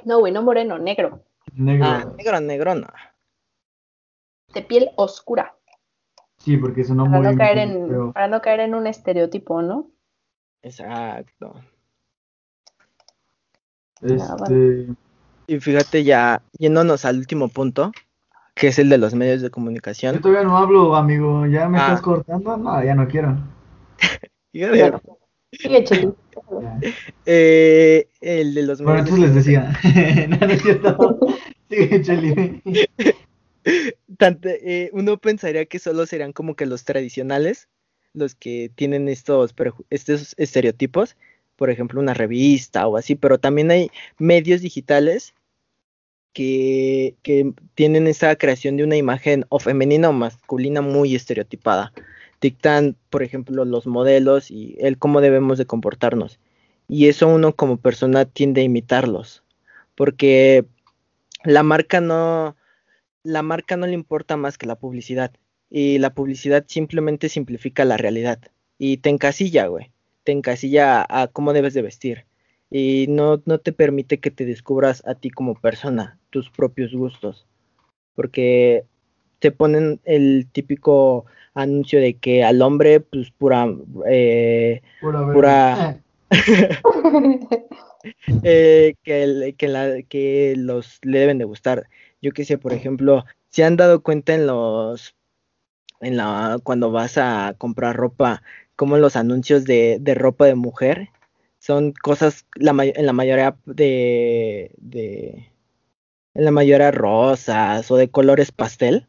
No, güey, no moreno, negro. Negro. Ah, negro, negro, no. De piel oscura. Sí, porque sonó Para muy no caer en, para no caer en un estereotipo, ¿no? Exacto. Este. Y fíjate ya, yéndonos al último punto, que es el de los medios de Yo comunicación. todavía no hablo, amigo. ¿Ya me Ah. estás cortando? No, ya no quiero. *laughs* Fíjate, Sigue, Cheli. Ya. eh, el de los Bueno, medios entonces les decía. *laughs* no, no es cierto. Sigue, Cheli. *laughs* tanto, eh, uno pensaría que solo serían como que los tradicionales, los que tienen estos, estos estereotipos, por ejemplo, una revista o así, pero también hay medios digitales que, tienen esa creación de una imagen o femenina o masculina muy estereotipada. Dictan, por ejemplo, los modelos y el cómo debemos de comportarnos. Y eso uno como persona tiende a imitarlos. Porque la marca no, la marca no le importa más que la publicidad. Y la publicidad simplemente simplifica la realidad. Y te encasilla, güey. Te encasilla a, a cómo debes de vestir. Y no, no te permite que te descubras a ti como persona, tus propios gustos. Porque te ponen el típico anuncio de que al hombre, pues pura, eh, Pura Pura- *laughs* eh, que, el- que, la, que los le deben de gustar. Yo que sé, por ejemplo, se han dado cuenta en los, en la, cuando vas a comprar ropa, como los anuncios de, de ropa de mujer son cosas, la, en la mayoría de, de, en la mayoría rosas o de colores pastel.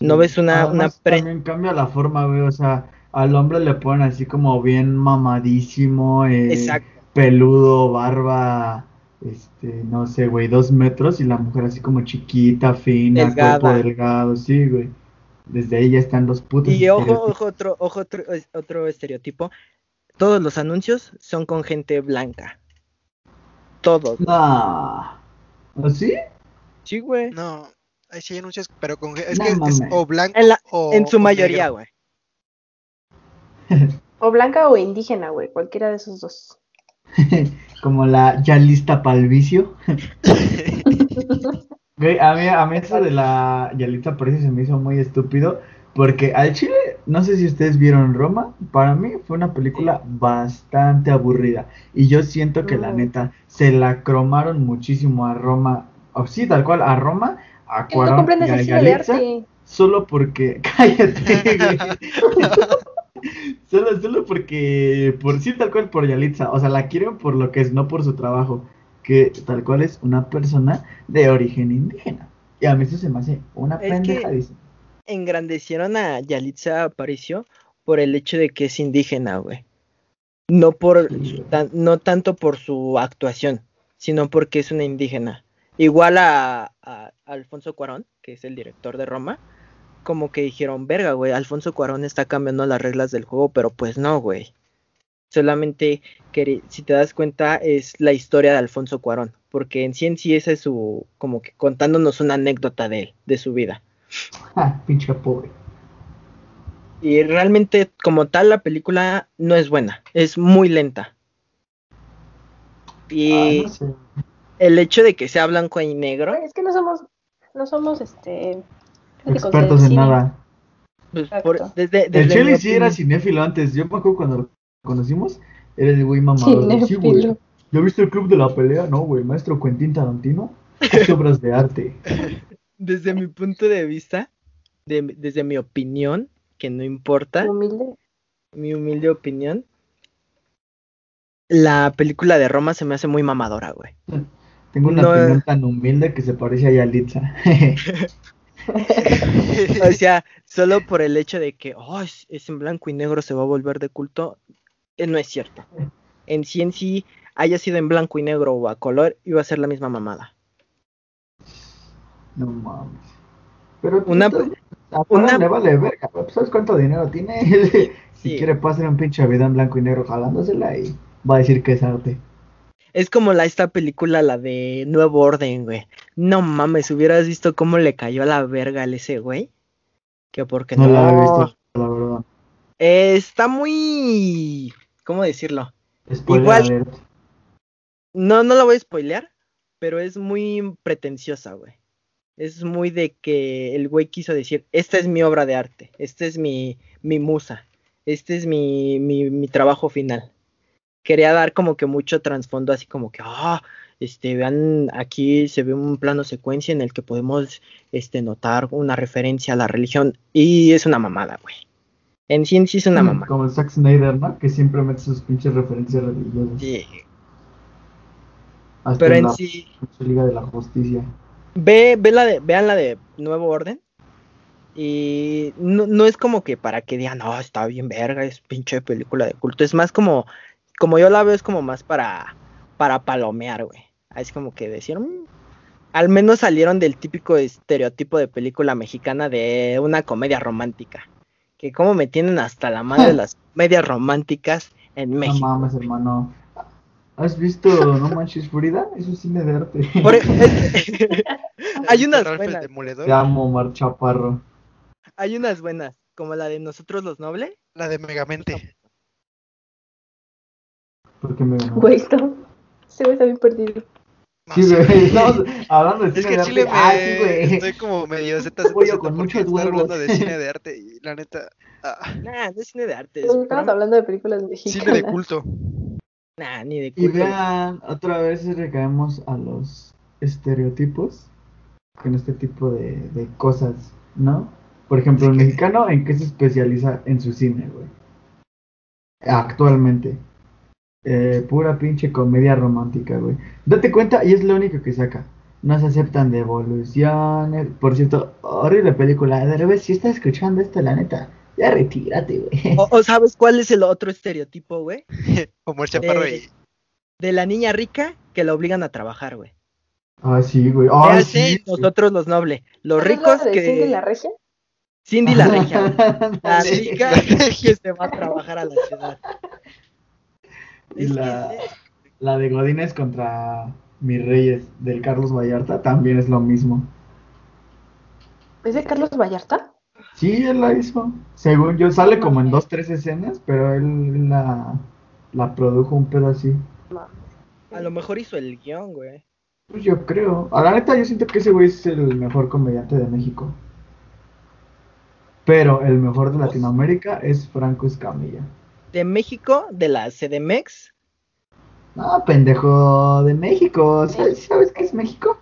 ¿No ves una, una Además, pre- También cambia la forma, güey. O sea, al hombre le ponen así como bien mamadísimo, eh, Exacto. peludo, barba, este, no sé, güey, dos metros. Y la mujer así como chiquita, fina, Delgada. cuerpo delgado, sí, güey. Desde ahí ya están los putos Y ojo, ojo, otro, ojo, otro, otro estereotipo. Todos los anuncios son con gente blanca. Todos. Nah. ¿Así? Sí, güey. No, ahí sí hay anuncios, pero con es No que es mames. o blanco En, la- o en su o mayoría, negro. güey. *laughs* O blanca o indígena, güey, cualquiera de esos dos. *laughs* Como la ya lista para el vicio. *laughs* Güey, a mí, a mí eso de la Yalitza Aparicio se me hizo muy estúpido. Porque al Chile, no sé si ustedes vieron Roma, para mí fue una película bastante aburrida. Y yo siento que la Mm. neta se la cromaron muchísimo a Roma. O sí, tal cual, a Roma, a Cuarón y a solo porque. *laughs* Cállate. *laughs* Solo, solo porque, por sí, tal cual por Yalitza, o sea, la quieren por lo que es, no por su trabajo, que tal cual es una persona de origen indígena. Y a mí eso se me hace una Es que- pendejadísima. Engrandecieron a Yalitza Aparicio por el hecho de que es indígena, güey. No por tan- no tanto por su actuación, sino porque es una indígena. Igual a, a Alfonso Cuarón, que es el director de Roma, como que dijeron, verga, güey, Alfonso Cuarón está cambiando las reglas del juego, pero pues no, güey. Solamente, que, si te das cuenta, es la historia de Alfonso Cuarón, porque en sí en sí esa es su, como que contándonos una anécdota de él, de su vida. *laughs* Ah, pinche pobre. Y realmente, como tal, la película no es buena, es muy lenta. Y Ay, no sé. el hecho de que sea blanco y negro, Es que no somos, no somos este Expertos en cine. nada. pues, Exacto. por- desde, El desde Chile sí era cinéfilo antes. Yo me acuerdo cuando lo conocimos, era el güey mamador. Sí, güey. ¿Ya viste el club de la pelea? No, güey. Maestro Quentin Tarantino. Obras de arte. *laughs* desde mi punto de vista, de- desde mi opinión, que no importa, Humilde. mi humilde opinión, la película de Roma se me hace muy mamadora, güey. Tengo una No, opinión tan humilde que se parece a Yalitza. *laughs* O sea, solo por el hecho de que, oh, es, es en blanco y negro, se va a volver de culto, eh, no es cierto. En sí, en sí, haya sido en blanco y negro o a color, iba a ser la misma mamada. No mames. Pero Una- a una- le vale verga, güey. ¿Sabes cuánto dinero tiene? *laughs* si quiere pasar un pinche en blanco y negro jalándosela y va a decir que es arte. Es como la esta película, la de Nuevo Orden, güey. No mames, hubieras visto cómo le cayó a la verga al ese güey. Que porque No no. la he visto, la verdad. Eh, está muy. ¿Cómo decirlo? Spoiler Igual- alert. No, no la voy a spoilear, pero es muy pretenciosa, güey. Es muy de que el güey quiso decir, esta es mi obra de arte, esta es mi, mi musa, este es mi, mi, mi trabajo final. Quería dar como que mucho trasfondo, así como que, ah, este, vean, aquí se ve un plano secuencia en el que podemos, este, notar una referencia a la religión, y es una mamada, güey. En sí, en sí es una mamada. Como Zack Snyder, ¿no? Que siempre mete sus pinches referencias religiosas. Sí, Hasta pero en en la sí, Liga de la Justicia. Ve, ve la de, vean la de Nuevo Orden. Y no, no es como que para que digan, no, está bien verga, es pinche película de culto. Es más como, como yo la veo, es como más para, para palomear, güey. Es como que decían, "Mm". al menos salieron del típico estereotipo de película mexicana de una comedia romántica. Que como me tienen hasta la madre de *laughs* las comedias románticas en No México. mames, hermano. ¿Has visto No Manches Frida? Eso es cine de arte. Por- e, *laughs* hay unas Ralph el buenas, Te amo, Mar Chaparro. hay unas buenas, como la de Nosotros los Nobles. la de Megamente. Porque me Güey, no. Se ve está bien perdido. Sí, güey, güey. estamos hablando de Es cine que de Chile arte. me Ah, sí, güey. estoy como medio *laughs* Z, Z, Pollo Z, con muchos hablando de cine de arte y la neta, ah, Nah, no es cine de arte. es Estamos hablando de películas mexicanas. cine de culto. Nah, ni de Y vean, otra vez recaemos a los estereotipos con este tipo de, de cosas, ¿no? Por ejemplo, el mexicano, ¿en qué se especializa en su cine, güey? Actualmente. Eh, pura pinche comedia romántica, güey. Date cuenta, y es lo único que saca. No se aceptan devoluciones. Por cierto, horrible película. De revés, si estás escuchando esto, la neta, ya retírate, güey. O, o sabes cuál es el otro estereotipo, güey? *laughs* Como el chaparro Eh, y De la niña rica que la obligan a trabajar, güey. Ah, sí, güey. Ah, sí. nosotros los nobles. Los ¿Es la ricos de que. Cindy la regia? Cindy la regia. *laughs* La rica que se va a trabajar a la ciudad. Y la, es- la de Godínez contra Mis Reyes del Carlos Vallarta también es lo mismo. ¿Es de Carlos Vallarta? Sí, él la hizo. Según yo, sale como en dos, tres escenas, pero él la, la produjo un pedo así. A lo mejor hizo el guion, güey. Pues yo creo. A la neta, yo siento que ese güey es el mejor comediante de México. Pero el mejor de Latinoamérica es Franco Escamilla. De México, de la CDMX. No, pendejo, de México. ¿Sabes, ¿sabes qué es México?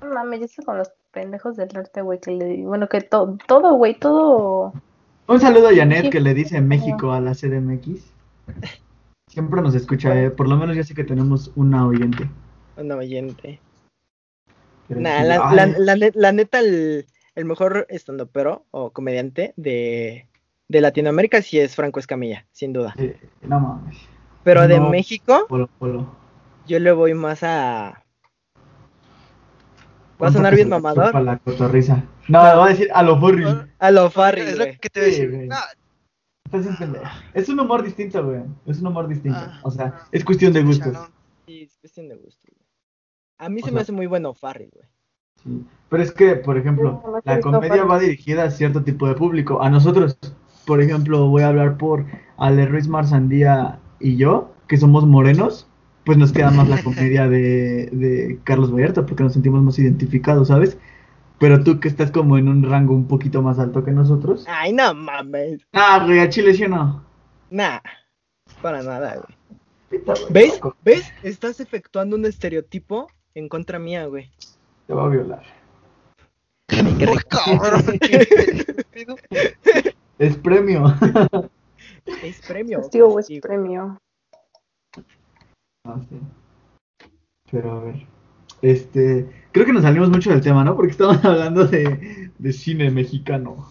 No mames, yo con los pendejos del norte, güey, que le bueno, que to- todo, güey, todo. Un saludo a Janet Sí. que le dice México a la CDMX. Siempre nos escucha, eh. por lo menos ya sé que tenemos una oyente. Un oyente. Pero Nah, la, la, la la neta, el, el mejor estandopero o comediante de, de Latinoamérica sí es Franco Escamilla, sin duda. eh, no mames. Pero de. México, Polo, polo. yo le voy más a. Va a ¿Cuánto sonar bien mamador. la cotorriza? No, va a decir a lo furry. A lo Farry, Es lo que te voy a decir. No. Es un humor distinto, güey. Es un humor distinto. Ah, o sea, es cuestión de gustos. Sí, es cuestión de gusto, güey. A mí O se sea- me hace muy bueno Farry, güey. Sí. Pero es que, por ejemplo, No, no la comedia Farrell. va dirigida a cierto tipo de público. A nosotros, por ejemplo, voy a hablar por Ale Ruiz Marsandía y yo, que somos morenos, pues nos queda más la *laughs* comedia de, de Carlos Vallarta, porque nos sentimos más identificados, ¿sabes? Pero tú que estás como en un rango un poquito más alto que nosotros. Ay, no mames. Ah, güey, a Chile sí o no. Nah. Para nada, güey. Pita, güey, ¿Ves? loco. ¿Ves? Estás efectuando un estereotipo en contra mía, güey. Te va a violar. Qué rico. cabrón. *laughs* Es premio. Es premio. Castigo o es castigo. premio. Ah, sí. Pero a ver. Este. Creo que nos salimos mucho del tema, ¿no? Porque estamos *laughs* hablando de, de cine mexicano.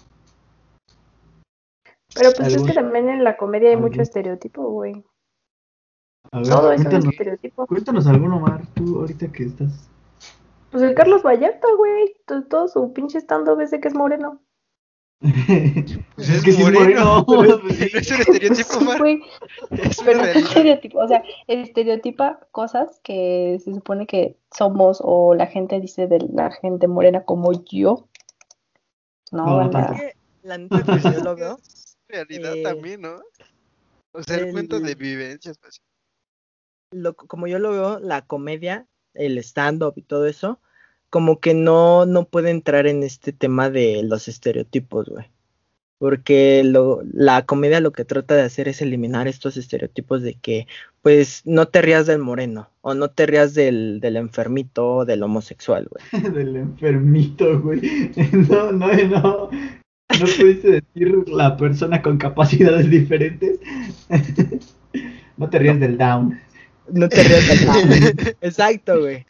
Pero pues es ¿Algún- que también en la comedia hay algún- mucho estereotipo, güey. A ver, Todo es un cuéntanos, estereotipo. cuéntanos alguno, Mar, tú ahorita que estás. Pues el Carlos Vallarta, güey. to- Todo su pinche stand-up es de que es moreno. Pues es que sí es moreno. *laughs* pero pues sí. No es un estereotipo, Sí. Es Pero es estereotipo, o sea, estereotipa cosas que se supone que somos o la gente dice de la gente morena como yo. No, No. Es la neta, pues, yo lo veo. Es *laughs* realidad Eh, también, ¿no? O sea, el, el- cuento de vivencias. pues. lo- como yo lo veo, la comedia, el stand-up y todo eso, como que no, no puede entrar en este tema de los estereotipos, güey. Porque lo, la comedia lo que trata de hacer es eliminar estos estereotipos de que, pues, no te rías del moreno, o no te rías del, del enfermito, o del homosexual, güey. *laughs* Del enfermito, güey. *laughs* No, no, no. No pudiste decir la persona con capacidades diferentes. *laughs* No te rías del down. No te rías del down. Exacto, güey.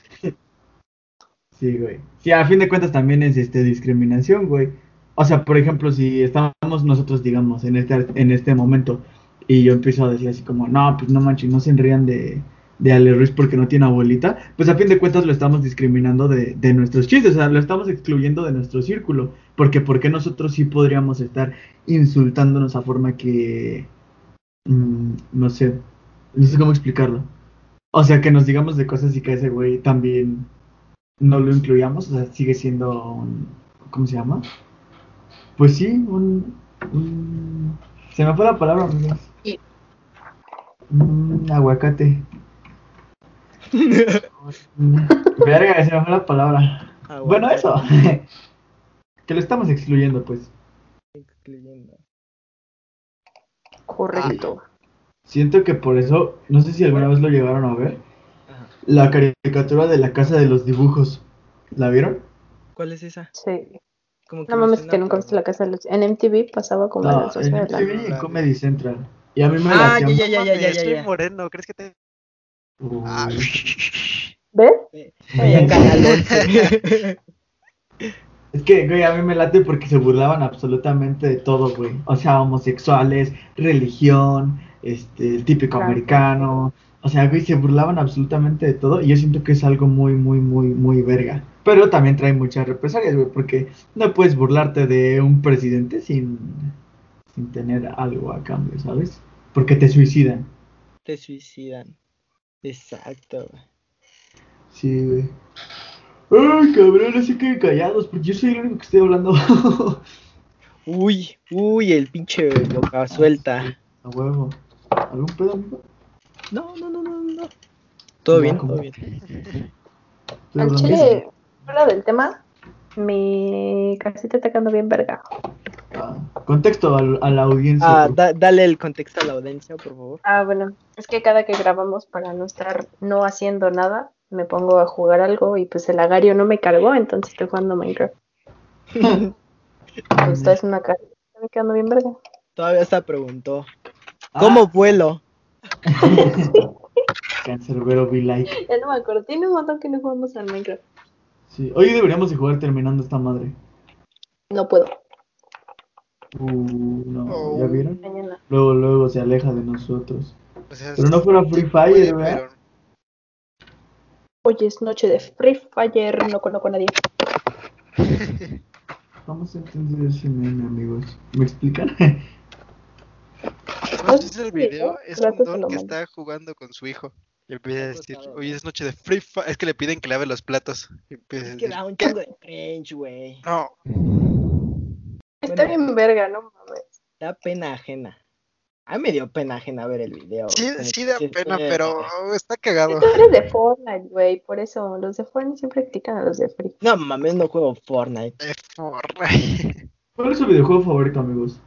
Sí, güey. Sí, a fin de cuentas también es este discriminación, güey. O sea, por ejemplo, si estamos nosotros, digamos, en este, en este momento, y yo empiezo a decir así como, no, pues no manches, no se rían de, de Ale Ruiz porque no tiene abuelita, pues a fin de cuentas lo estamos discriminando de, de nuestros chistes, o sea, lo estamos excluyendo de nuestro círculo. Porque, ¿por qué nosotros sí podríamos estar insultándonos a forma que, mm, no sé, no sé cómo explicarlo. O sea, que nos digamos de cosas y que ese güey también no lo incluyamos, o sea, sigue siendo un, ¿cómo se llama? Pues sí, un, un- se me fue la palabra, amigos. Y- Un aguacate. Un- *laughs* Verga, se me fue la palabra. Bueno, eso. *laughs* que lo estamos excluyendo, pues. Excluyendo. Correcto. Siento que por eso, no sé si alguna vez lo llegaron a ver. La caricatura de la casa de los dibujos. ¿La vieron? ¿Cuál es esa? Sí. Como No me mames, que nunca viste la casa de los... En MTV pasaba como a No, las 12 en de la MTV y en Comedy Central. Y a mí me Ah, la ya, ya, ya, ya, ya, Estoy ya. moreno, ¿crees que te...? Ah, ¿Ves? Ya, Canal 11. *laughs* Es que, güey, a mí me late porque se burlaban absolutamente de todo, güey. O sea, homosexuales, religión, este, el típico Claro. americano. O sea, güey, se burlaban absolutamente de todo y yo siento que es algo muy, muy, muy, muy verga. Pero también trae muchas represalias, güey, porque no puedes burlarte de un presidente sin, sin tener algo a cambio, ¿sabes? Porque te suicidan. Te suicidan. Exacto, güey. Sí, güey. Ay, cabrón, así que callados, porque yo soy el único que estoy hablando. *laughs* Uy, uy, el pinche boca suelta. A huevo. ¿Algún pedo, amigo? No, no, no, no, no. Todo No, bien, todo bien. *laughs* Al hablando- chile, fuera del tema, mi casita está quedando bien verga. Ah, contexto al- a, la audiencia. Ah, da- dale el contexto a la audiencia, por favor. Ah, bueno, es que cada que grabamos para no estar no haciendo nada, me pongo a jugar algo y pues el agario no me cargó, entonces estoy jugando Minecraft. *laughs* Pues está es una casa, está quedando bien verga. Todavía hasta preguntó. Ah, ¿Cómo vuelo? *laughs* Cancerbero be like. Ya no me acuerdo, tiene un montón que no jugamos al Minecraft. Sí. Hoy deberíamos de jugar terminando esta madre. No puedo, Uh, no, Oh. ¿ya vieron? mañana. Luego, luego se aleja de nosotros. O sea, Pero no fuera Free Fire, ¿verdad? Hoy es noche de Free Fire, no conozco a nadie. *laughs* Vamos a entender ese meme, amigos. ¿Me explican? *laughs* ¿No has visto el video? Es un don que está jugando con su hijo. Y empieza a decir, hoy es noche de Free Fire. Es que le piden que lave los platos. Y empieza a Es que decir, da un "¿Qué? chingo de cringe, güey. No. Está Bueno. bien verga, no mames. Da pena ajena. A mí me dio pena ajena ver el video. Sí, sí da pena, pero está cagado. Tú eres de Fortnite, güey, por eso los de Fortnite siempre critican a los de Free. No mames, no juego Fortnite. Eh, Fortnite. ¿Cuál es su videojuego favorito, amigos?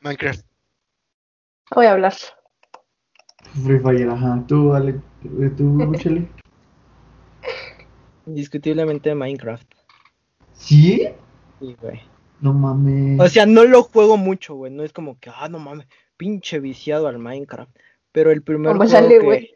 Minecraft. Voy a hablar. Free Fire, ajá. ¿Tú, Ale? ¿Tú, *laughs* Bucheli? Indiscutiblemente Minecraft. ¿Sí? Sí, güey. No mames. O sea, no lo juego mucho, güey. No es como que, ah, no mames, pinche viciado al Minecraft. Pero el primer juego sale, que- güey.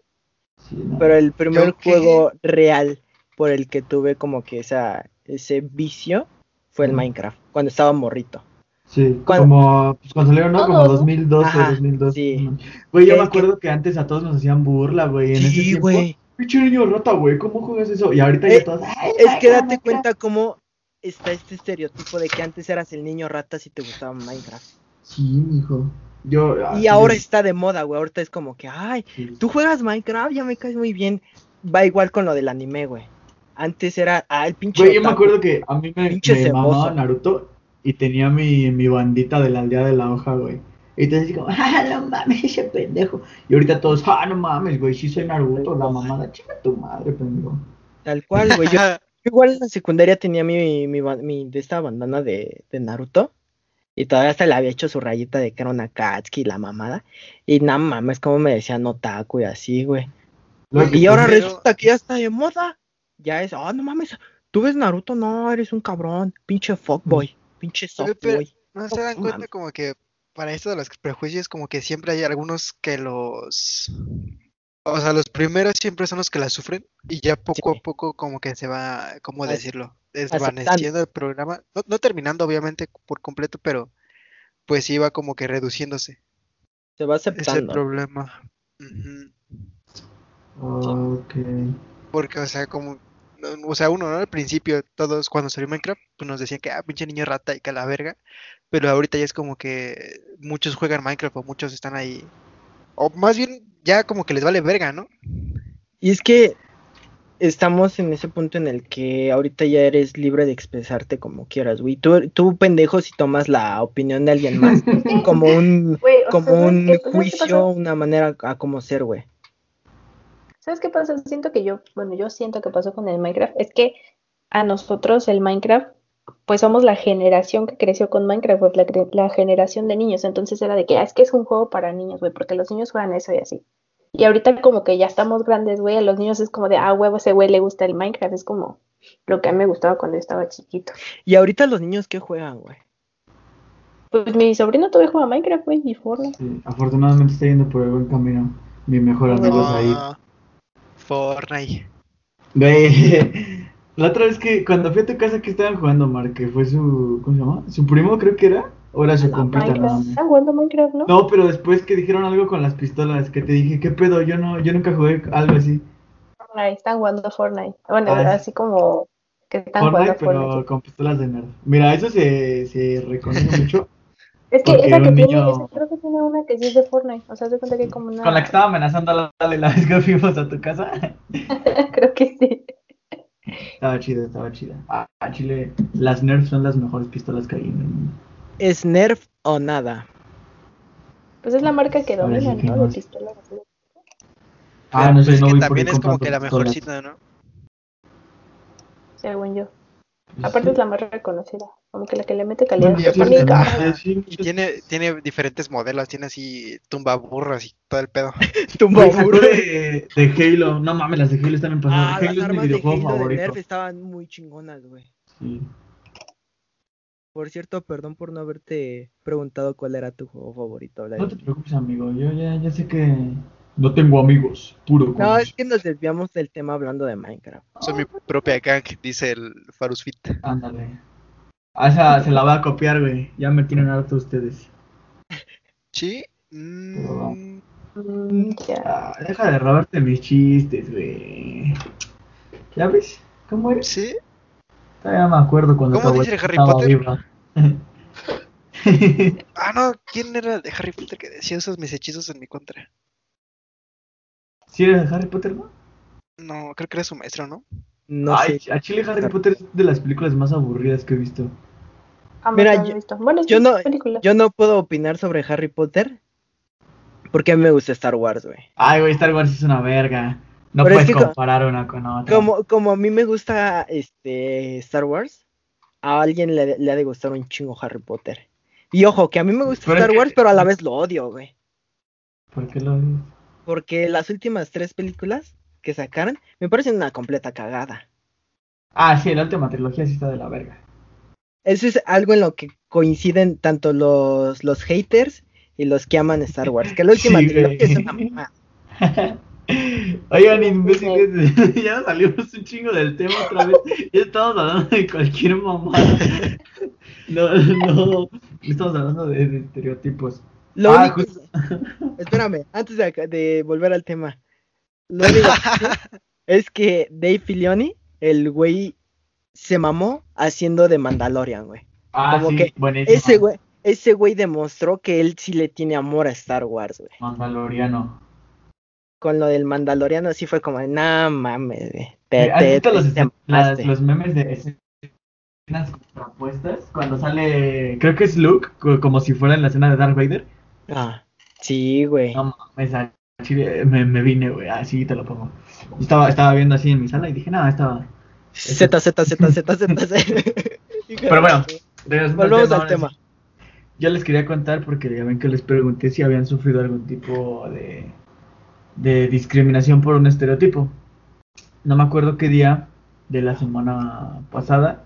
Sí, no. Pero el primer juego real por el que tuve como que esa, ese vicio fue el. Minecraft, cuando estaba morrito. Sí, como pues, cuando salieron, ¿no? Como Todos, ¿no? 2012, Ajá, 2012. sí. Güey, yo me acuerdo que antes a todos nos hacían burla, güey. En Sí, güey. pinche niño rata, güey, ¿cómo juegas eso? Y ahorita Eh, ya todos, "Ay, Es que date Minecraft". cuenta cómo está este estereotipo de que antes eras el niño rata si te gustaba Minecraft. Sí, mijo. Yo, ah, Y ahora está de moda, güey. Ahorita es como que, ay, sí. tú juegas Minecraft, ya me caes muy bien. Va igual con lo del anime, güey. Antes era, ah, el pinche. Güey, yo me acuerdo que a mí me, me mamaba Naruto y tenía mi, mi bandita de la aldea de la hoja, güey. Y entonces como, *laughs* ah, no mames, ese pendejo. Y ahorita todos, ah, no mames, güey, sí soy Naruto, la mamada, chinga tu madre, pendejo. Tal cual, güey. Yo, *laughs* igual en la secundaria tenía mi, mi, de esta bandana de, de Naruto. Y todavía hasta le había hecho su rayita de que era una Katsuki y la mamada. Y nada mames, como me decían otaku y así, güey. Y ahora resulta que ya está de moda. Ya es, oh, no mames, ¿tú ves Naruto? No, eres un cabrón. Pinche fuckboy. Pinche pero- softboy. No se dan cuenta como que para esto de los prejuicios, como que siempre hay algunos que los... O sea, los primeros siempre son los que la sufren y ya poco Sí. a poco como que se va, ¿cómo decirlo? aceptando. Desvaneciendo el programa. No, no terminando obviamente por completo, pero pues sí va como que reduciéndose Se va ese aceptando. problema. Ujú. Ok. Porque, o sea, como... O sea, uno, ¿no? Al principio, todos cuando salió Minecraft, pues nos decían que, ah, pinche niño rata y que a la verga. Pero ahorita ya es como que muchos juegan Minecraft o muchos están ahí. O más bien, ya como que les vale verga, ¿no? Y es que estamos en ese punto en el que ahorita ya eres libre de expresarte como quieras, güey. Tú, tú pendejo, si tomas la opinión de alguien más *laughs* como un, sea, como ¿sabes un qué- ¿sabes qué juicio, una manera a cómo ser, güey. ¿Sabes qué pasa? Siento que yo, bueno, yo siento que pasó con el Minecraft, es que a nosotros el Minecraft, pues somos la generación que creció con Minecraft, pues la, generación de niños, entonces era de que, ah, es que es un juego para niños, güey, porque los niños juegan eso y así. Y ahorita como que ya estamos grandes, güey, a los niños es como de, ah, huevo, ese güey le gusta el Minecraft, es como lo que a mí me gustaba cuando yo estaba chiquito. Y ahorita los niños, ¿qué juegan, güey? Pues mi sobrino todavía juega Minecraft, güey, y Fortnite. Sí, afortunadamente está yendo por el buen camino. Mi mejor amigo es ahí. Ah, Fortnite. Güey, *laughs* la otra vez que cuando fui a tu casa que estaban jugando, Mar, que fue su, ¿cómo se llama? Su primo creo que era, o era su A la compita nada Minecraft, más. ¿están jugando Minecraft, no? No, pero después que dijeron algo con las pistolas, que te dije, ¿qué pedo? Yo no, yo nunca jugué algo así. Fortnite, están jugando Fortnite. Bueno, Ah, así como que están Fortnite, jugando Fortnite. pero con pistolas de nerd. Mira, eso se, se reconoce *laughs* mucho. Es que Porque esa que tiene, niño- esa creo que tiene una que sí es de Fortnite. O sea, se cuenta que hay como una. Con la que estaba amenazando a la, la *laughs* vez que fuimos a tu casa. *laughs* creo que sí. Estaba chida, estaba chida. Ah, a Chile, las nerds son las mejores pistolas que hay en el mundo. ¿Es Nerf o nada? Pues es la marca que domina, que ¿no? De pistolas. Ah, no sé, es no que por ahí también es como que la mejorcita, ¿no? Según yo. Pues Aparte sí. es la más reconocida. Como que la que le mete calidad. Cara. sí, Y tiene, tiene diferentes modelos, tiene así tumbaburras y todo el pedo. *laughs* Güey, sacó de, de Halo. No mames, las de Halo están en pasado. Ah, Halo las es mi de videojuego Halo de favorito. Nerf estaban muy chingonas, güey. Sí. Por cierto, perdón por no haberte preguntado cuál era tu juego favorito. No te preocupes, amigo. Yo ya, ya sé que no tengo amigos. Puro No, es que nos desviamos del tema hablando de Minecraft. Soy mi propia gang, dice el Farus Fit. Ándale. Ah, esa se la va a copiar, güey. Ya me tienen harto ustedes. ¿Sí? Mm, ya. Ah, deja de robarte mis chistes, güey. ¿Ya ves? ¿Cómo eres? ¿Sí? Todavía me acuerdo cuando ¿Cómo dice Harry Potter? viva. *laughs* Ah, no, ¿quién era el de Harry Potter que decía usas mis hechizos en mi contra? ¿Sí eres de Harry Potter, no? No, creo que era su maestro, ¿no? No Ay, sé. a Chile Harry Potter es de las películas más aburridas que he visto. Mira, yo- visto. Bueno, yo sí, no- película. Yo no puedo opinar sobre Harry Potter porque a mí me gusta Star Wars, güey. Ay, güey, Star Wars es una verga. No Pero es puedes que co- comparar una con otra. Como, como a mí me gusta este Star Wars, a alguien le, le ha de gustar un chingo Harry Potter. Y ojo, que a mí me gusta Pero es Star que- Wars, pero a la vez lo odio, güey. ¿Por qué lo dices? Porque las últimas tres películas que sacaron me parecen una completa cagada. Ah, sí, la última trilogía sí está de la verga. Eso es algo en lo que coinciden tanto los, los haters y los que aman Star Wars. Que la última Sí, trilogía es una mamada. *laughs* Oigan, imbéciles, *laughs* ya salimos un chingo del tema otra vez. Ya estamos hablando de cualquier mamada. *laughs* No, no, estamos hablando de, de estereotipos. Lo Ah, único, espérame, antes de, de volver al tema, lo único es que Dave Filoni, el güey, se mamó haciendo de Mandalorian, güey. Ah, Como sí, que buenísimo. Ese güey, ese güey demostró que él sí le tiene amor a Star Wars, güey. Mandaloriano. Con lo del Mandaloriano sí fue como, nah mames, güey. Te, ¿Has te- visto te- los, te las- mamaste". los memes de escenas contrapuestas? Cuando sale, creo que es Luke, co- como si fuera en la escena de Darth Vader. Ah, sí, güey. No mames, me, me vine, güey, así te lo pongo. Yo Estaba, estaba viendo así en mi sala y dije, no, estaba... Z, Z, Z, Z, Z, Z. *laughs* Pero bueno, Volvemos tema, al tema. Yo les quería contar porque ya ven que les pregunté si habían sufrido algún tipo de, de discriminación por un estereotipo. No me acuerdo qué día de la semana pasada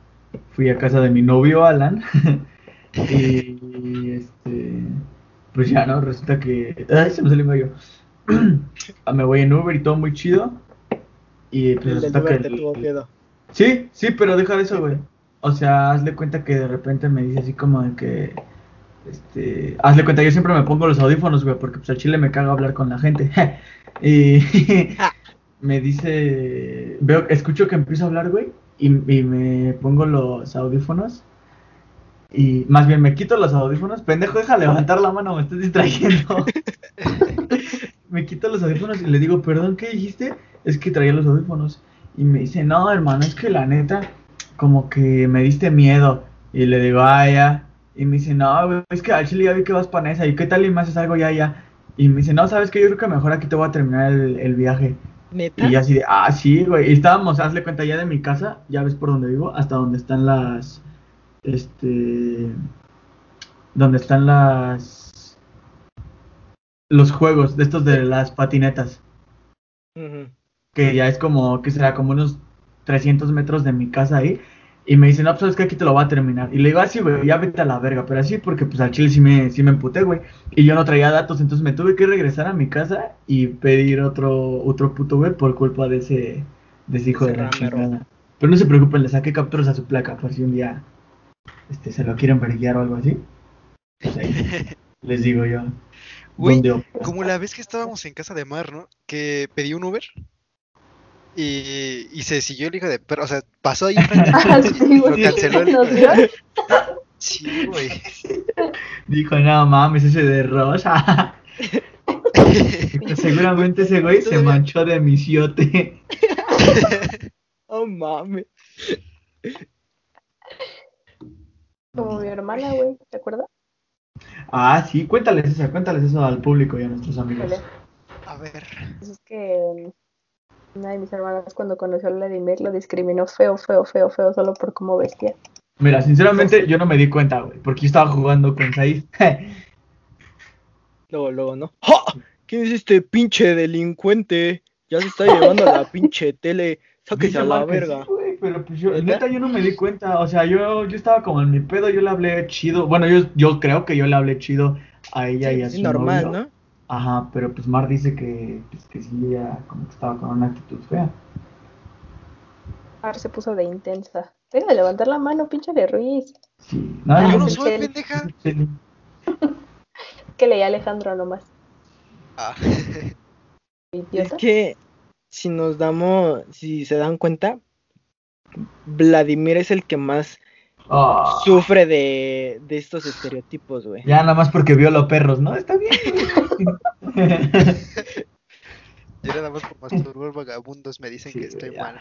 fui a casa de mi novio Alan *laughs* y este pues ya no resulta que ay se me salió medio *clears throat* me voy en Uber y todo muy chido y pues resulta que te el- tuvo miedo. Sí, sí, pero deja de eso, güey. O sea, hazle cuenta que de repente me dice así como de que. Este. Hazle cuenta, yo siempre me pongo los audífonos, güey, porque pues al chile me caga hablar con la gente. *laughs* y. *laughs* me dice. Veo, escucho que empiezo a hablar, güey, y, y me pongo los audífonos. Y más bien me quito los audífonos. Pendejo, deja levantar la mano, me estás distrayendo. *laughs* me quito los audífonos y le digo, perdón, ¿qué dijiste? es que traía los audífonos. Y me dice, no, hermano, es que la neta, como que me diste miedo. Y le digo, ah, ya. Y me dice, no, güey, es que al chile ya vi que vas para esa. ¿Y qué tal y me haces algo ya, ya? Y me dice, no, sabes que yo creo que mejor aquí te voy a terminar el, el viaje. ¿Neta? Y así de, ah, sí, güey. Y estábamos, hazle cuenta, ya de mi casa, ya ves por donde vivo, hasta donde están las. Este. Donde están las. Los juegos de estos de las patinetas. Ujú. Que ya es como, que será como unos 300 metros de mi casa ahí. Y me dice, no, pues sabes que aquí te lo va a terminar. Y le digo, así, güey, ya vete a la verga. Pero así, porque pues al chile sí me, sí me emputé, güey. Y yo no traía datos, entonces me tuve que regresar a mi casa y pedir otro, otro puto, güey, por culpa de ese, de ese hijo de la chingada. Pero no se preocupen, le saqué capturas a su placa, por si un día este, se lo quieren verguiar o algo así. Pues ahí les *laughs* digo yo. Güey. Como la vez que estábamos en casa de Mar, ¿no? Que pedí un Uber y, y se siguió el hijo de perro. O sea, pasó ahí enfrente *laughs* Ah, y sí, lo güey. canceló. *laughs* Sí, güey. Dijo, no mames, ese de rosa. *laughs* Seguramente ese güey se manchó de misiote. Oh, mames. Como mi hermana, güey, ¿te acuerdas? Ah, sí, cuéntales eso, cuéntales eso al público y a nuestros amigos. A ver. Pues es que una de mis hermanas cuando conoció a Vladimir lo discriminó feo, feo, feo, feo, solo por cómo vestía. Mira, sinceramente yo no me di cuenta, güey, porque yo estaba jugando con Said. *laughs* Luego, luego, ¿no? ¡Ja! ¿Quién es este pinche delincuente? Ya se está llevando la pinche tele. Sáquese a la verga. sí, pero pues yo, ¿Neta? yo no me di cuenta. O sea, yo, yo estaba como en mi pedo, yo le hablé chido. Bueno, yo, yo creo que yo le hablé chido a ella y a su normal, novio. ¿no? Ajá, pero pues Mar dice que, pues, que sí, ella como que estaba con una actitud fea. Ahora se puso de intensa. Deja de levantar la mano, pinche de Ruiz. Sí. Ah, Yo no, no soy pendeja. Que leía Alejandro nomás. Ah. *laughs* Es que si nos damos, si se dan cuenta, Vladimir es el que más Ah, sufre de, de estos estereotipos, güey. ya nada más porque viola perros, ¿no? Está bien. Yo *laughs* nada más por masturbar vagabundos me dicen Sí, que estoy ya. mal.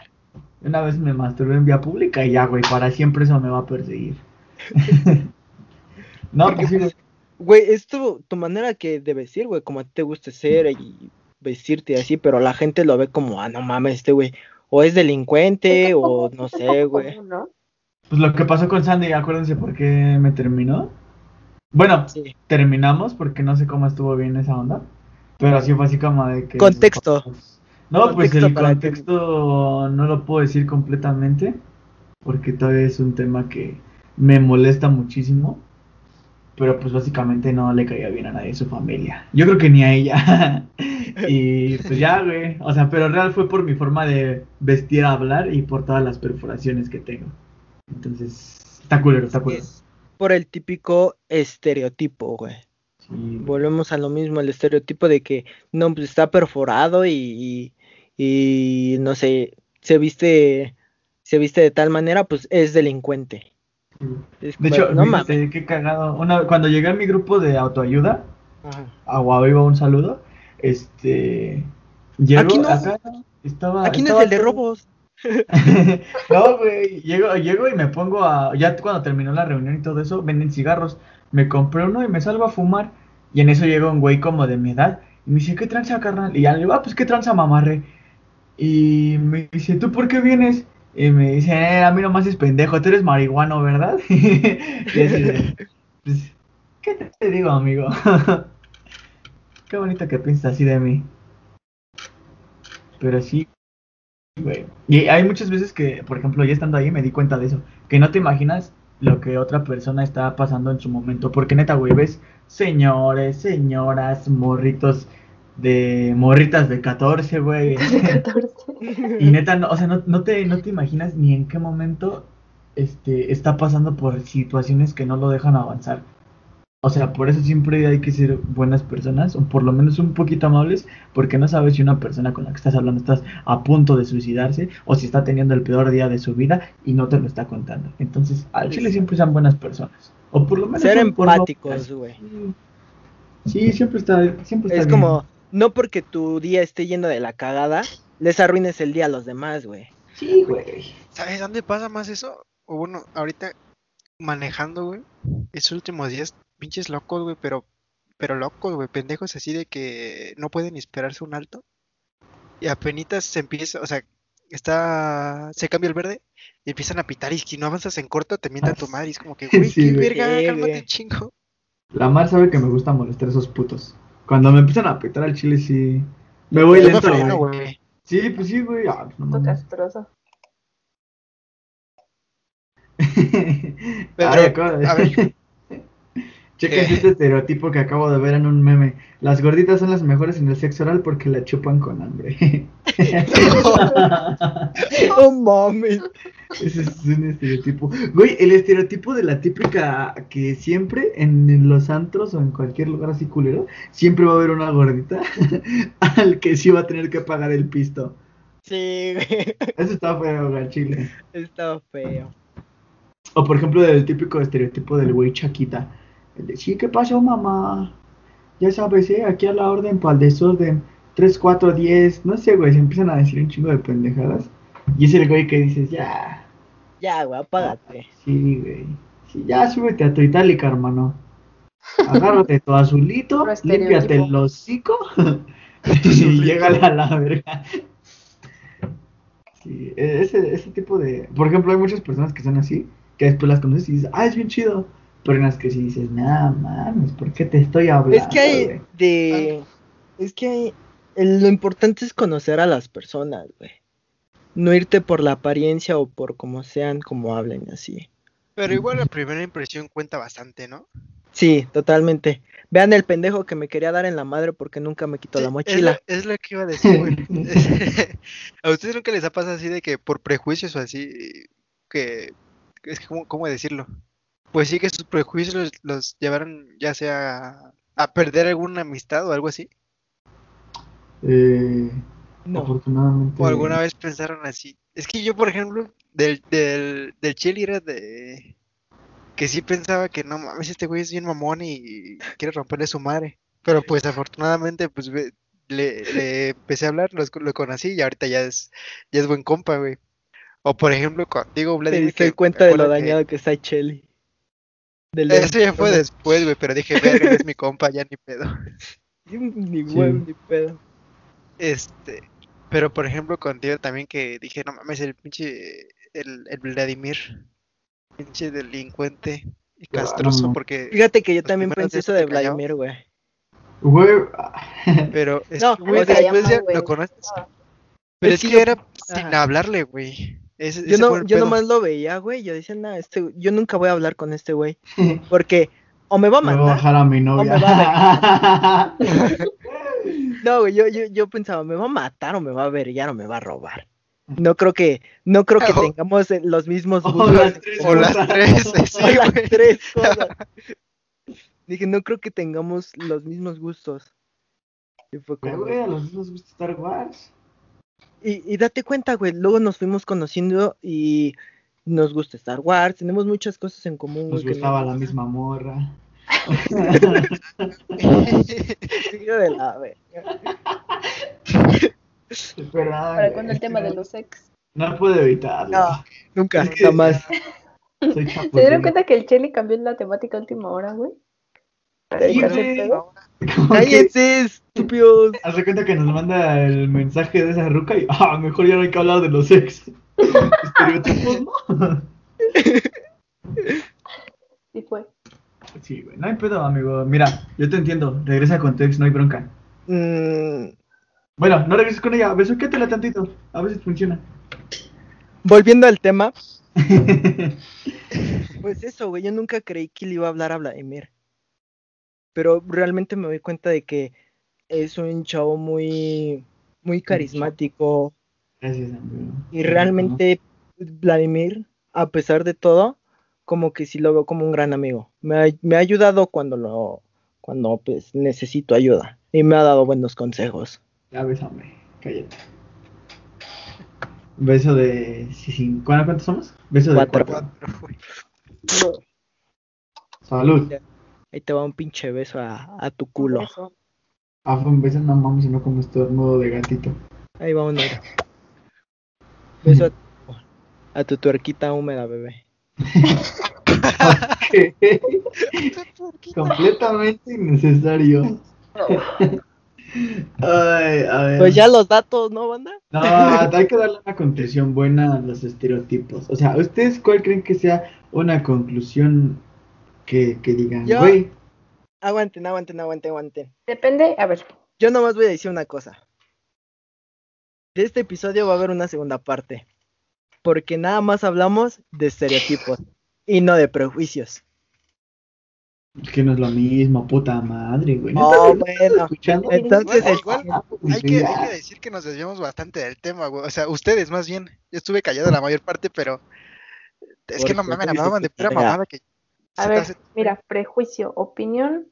Una vez me masturbé en vía pública y ya, güey, para siempre eso me va a perseguir. *laughs* no, Porque, pues pues, Güey, es tu, tu manera que de vestir, güey, como a ti te gusta ser y vestirte así, pero la gente lo ve como, ah, no mames, este güey, o es delincuente, o no sé, güey. *laughs* Común, ¿no? Pues lo que pasó con Sandy, acuérdense por qué me terminó. Bueno, Sí. terminamos porque no sé cómo estuvo bien esa onda. Pero así fue así como de que. Contexto. No, pues el contexto no lo puedo decir completamente. Porque todavía es un tema que me molesta muchísimo. Pero pues básicamente no le caía bien a nadie de su familia. Yo creo que ni a ella. *laughs* y pues ya, güey. O sea, pero real fue por mi forma de vestir, hablar y por todas las perforaciones que tengo. Entonces, está culero, está culero. Es por el típico estereotipo, güey. Sí. Volvemos a lo mismo, el estereotipo de que no, pues está perforado y, y, y, no sé, se viste, se viste de tal manera, pues es delincuente. Es De hecho, no fíjate, mames. qué cagado. Una, cuando llegué a mi grupo de autoayuda, Ajá. a Guaviva un saludo, este, llego Aquí no. acá, estaba, Aquí no es el de robos. *laughs* no, güey, llego, llego y me pongo a, ya cuando terminó la reunión y todo eso, venden cigarros, me compré uno y me salgo a fumar, y en eso llega un güey como de mi edad, y me dice, ¿qué tranza, carnal? Y ya le digo, ah, pues, ¿qué tranza, mamarre? Y me dice, ¿tú por qué vienes? Y me dice, eh, a mí nomás es pendejo, tú eres marihuano, ¿verdad? *laughs* y así pues, ¿qué te digo, amigo? *laughs* Qué bonito que piensas así de mí. Pero sí, güey. Y hay muchas veces que, por ejemplo, ya estando ahí me di cuenta de eso. Que no te imaginas lo que otra persona está pasando en su momento. Porque neta, güey, ves señores, señoras, morritos de morritas de 14, güey. 14. *laughs* Y neta, no, o sea, no, no te, no te imaginas ni en qué momento este, está pasando por situaciones que no lo dejan avanzar. O sea, por eso siempre hay que ser buenas personas, o por lo menos un poquito amables, porque no sabes si una persona con la que estás hablando estás a punto de suicidarse o si está teniendo el peor día de su vida y no te lo está contando. Entonces, al chile siempre sean buenas personas. O por lo menos Ser empáticos, güey. Sí, siempre está, siempre está Es bien. como, no porque tu día esté yendo de la cagada, les arruines el día a los demás, güey. Sí, güey. ¿Sabes dónde pasa más eso? O bueno, ahorita manejando, güey. Estos últimos días, pinches locos, güey, pero, pero locos, güey, pendejos así de que no pueden esperarse un alto. Y apenas se empieza, o sea, está, se cambia el verde y empiezan a pitar y si no avanzas en corto te mientan tu madre y es como que, *laughs* güey, Sí, qué güey. verga, cálmate güey. chingo. La Mar sabe que me gusta molestar a esos putos. Cuando me empiezan a apretar al chile, sí. Me voy lento, freno, güey. güey. Sí, pues sí, güey. Ah, no mames. castroso. De- a ver. Chequen este estereotipo que acabo de ver en un meme. Las gorditas son las mejores en el sexo oral porque la chupan con hambre. *laughs* No mames. Ese es un estereotipo. Güey, el estereotipo de la típica que siempre en los antros o en cualquier lugar así culero, siempre va a haber una gordita *laughs* al que sí va a tener que pagar el pisto. Sí, güey. Eso está feo, güey, chile. Está feo. O por ejemplo, del típico estereotipo del güey chaquita. El de, sí, ¿qué pasó, mamá? Ya sabes, ¿eh? Aquí a la orden para el desorden. 3, 4, 10. No sé, güey, se empiezan a decir un chingo de pendejadas. Y es el güey que dices, ya. Ya, güey, apágate. Sí, güey. Sí, ya súbete a tu itálica, hermano. Agárrate tu azulito, *laughs* límpiate el hocico *laughs* *laughs* y llégale a la verga. Sí, e- ese, ese tipo de... Por ejemplo, hay muchas personas que son así, que después las conoces y dices, ah, es bien chido. Pero en las que sí dices, nada mames, ¿por qué te estoy hablando? Es que hay güey?" de. Es que hay- lo importante es conocer a las personas, güey. No irte por la apariencia o por como sean, como hablen así. Pero igual la primera impresión cuenta bastante, ¿no? Sí, totalmente. Vean el pendejo que me quería dar en la madre porque nunca me quitó Sí, la es mochila. lo- Es lo, que iba a decir, güey. *laughs* *laughs* ¿A ustedes nunca les ha pasado así de que por prejuicios o así, que, es que, ¿cómo, cómo decirlo? Pues sí que sus prejuicios los, los llevaron ya sea a, perder alguna amistad o algo así. Eh, No. Afortunadamente. O alguna vez pensaron así. Es que yo, por ejemplo, del, del, del Chile era de que sí pensaba que no mames, este güey es bien mamón y quiere romperle su madre. Pero pues afortunadamente, pues ve- le, le empecé a hablar, lo, lo conocí y ahorita ya es, ya es buen compa, güey. O por ejemplo, Te Vladimir, diste que cuenta de lo que- dañado que está Chelly. Eso ya fue de... después, güey, pero dije, verga, es mi compa, ya ni pedo. *laughs* Ni Sí. huevo, ni pedo. Este, pero por ejemplo contigo también que dije, no mames, el pinche, el, el Vladimir, pinche delincuente y castroso, no. porque, Fíjate que yo también pensé eso de. Vladimir, güey. Güey, *laughs* pero es No, que, a güey, después ya güey. lo conoces, Ah. pero Es es que que yo- era sin Ajá. hablarle, güey. Ese, Yo ese no, yo nomás lo veía, güey. Yo decía, no, este, yo nunca voy a hablar con este güey. *laughs* Porque o me va a me voy a matar. bajar a mi novia. *laughs* No, güey, yo, yo, yo pensaba, me va a matar o me va a ver, ya no me va a robar. No creo que, no creo que *laughs* tengamos eh, los mismos gustos. las tres O las tres, sí, O las tres cosas. Dije, no creo que tengamos los mismos gustos. Y fue Pero, como- güey, a los dos nos gusta Star Wars. Y, y date cuenta, güey, luego nos fuimos conociendo y nos gusta Star Wars, tenemos muchas cosas en común, Nos güey. que gustaba la misma morra. *laughs* De la ¿Para cuándo el es tema de no- los ex? No puedo evitarlo. No, nunca, jamás. Soy ¿Se dieron cuenta que el Chelly cambió la temática a última hora, güey? ¡Cállense, estúpidos! Hace cuenta que nos manda el mensaje de esa ruca y ah, mejor ya no hay que hablar de los ex. *laughs* Estereotipos, ¿no? Sí fue. Sí, güey, no hay pedo, amigo. Mira, yo te entiendo. Regresa con tu ex, no hay bronca. Mm, Bueno, no regreses con ella, besuquétela tantito. A veces funciona. volviendo al tema, *laughs* pues eso, güey, yo nunca creí que le iba a hablar a Vladimir. Pero realmente me doy cuenta de que es un chavo muy, muy carismático. Gracias. Y realmente Vladimir, a pesar de todo, como que sí lo veo como un gran amigo. Me ha, me ha ayudado cuando lo, cuando pues necesito ayuda. Y me ha dado buenos consejos. Ya bésame, cállate. Beso de. Sí, sí. ¿Cuánto- ¿Cuántos somos? Beso de Cuatro. cuatro. Güey. Ahí te va un pinche beso a, a tu culo. Eso. Ah, fue un beso, no mames, sino como estornudo de gatito. Ahí va un negro. *laughs* Beso a, a tu tuerquita húmeda, bebé. *laughs* Completamente innecesario. *laughs* Ay, a ver. Pues ya los datos, ¿no, banda? No, hay que darle una conclusión buena a los estereotipos. O sea, ¿ustedes cuál creen que sea una conclusión que, que digan, Yo- güey? Aguanten, aguanten, aguanten, aguanten. Depende, a ver, Yo nomás voy a decir una cosa. De este episodio va a haber una segunda parte. Porque nada más hablamos de estereotipos y no de prejuicios. Es que no es lo mismo, puta madre, güey. ¿No Oh, bueno. escuchando? Entonces, Igual, el- Hay que, ya. hay que decir que nos desviamos bastante del tema, güey. O sea, ustedes más bien. Yo estuve callado la mayor parte, pero es que no mames, hablaban de pura mamada que a ver, hace- mira, prejuicio, opinión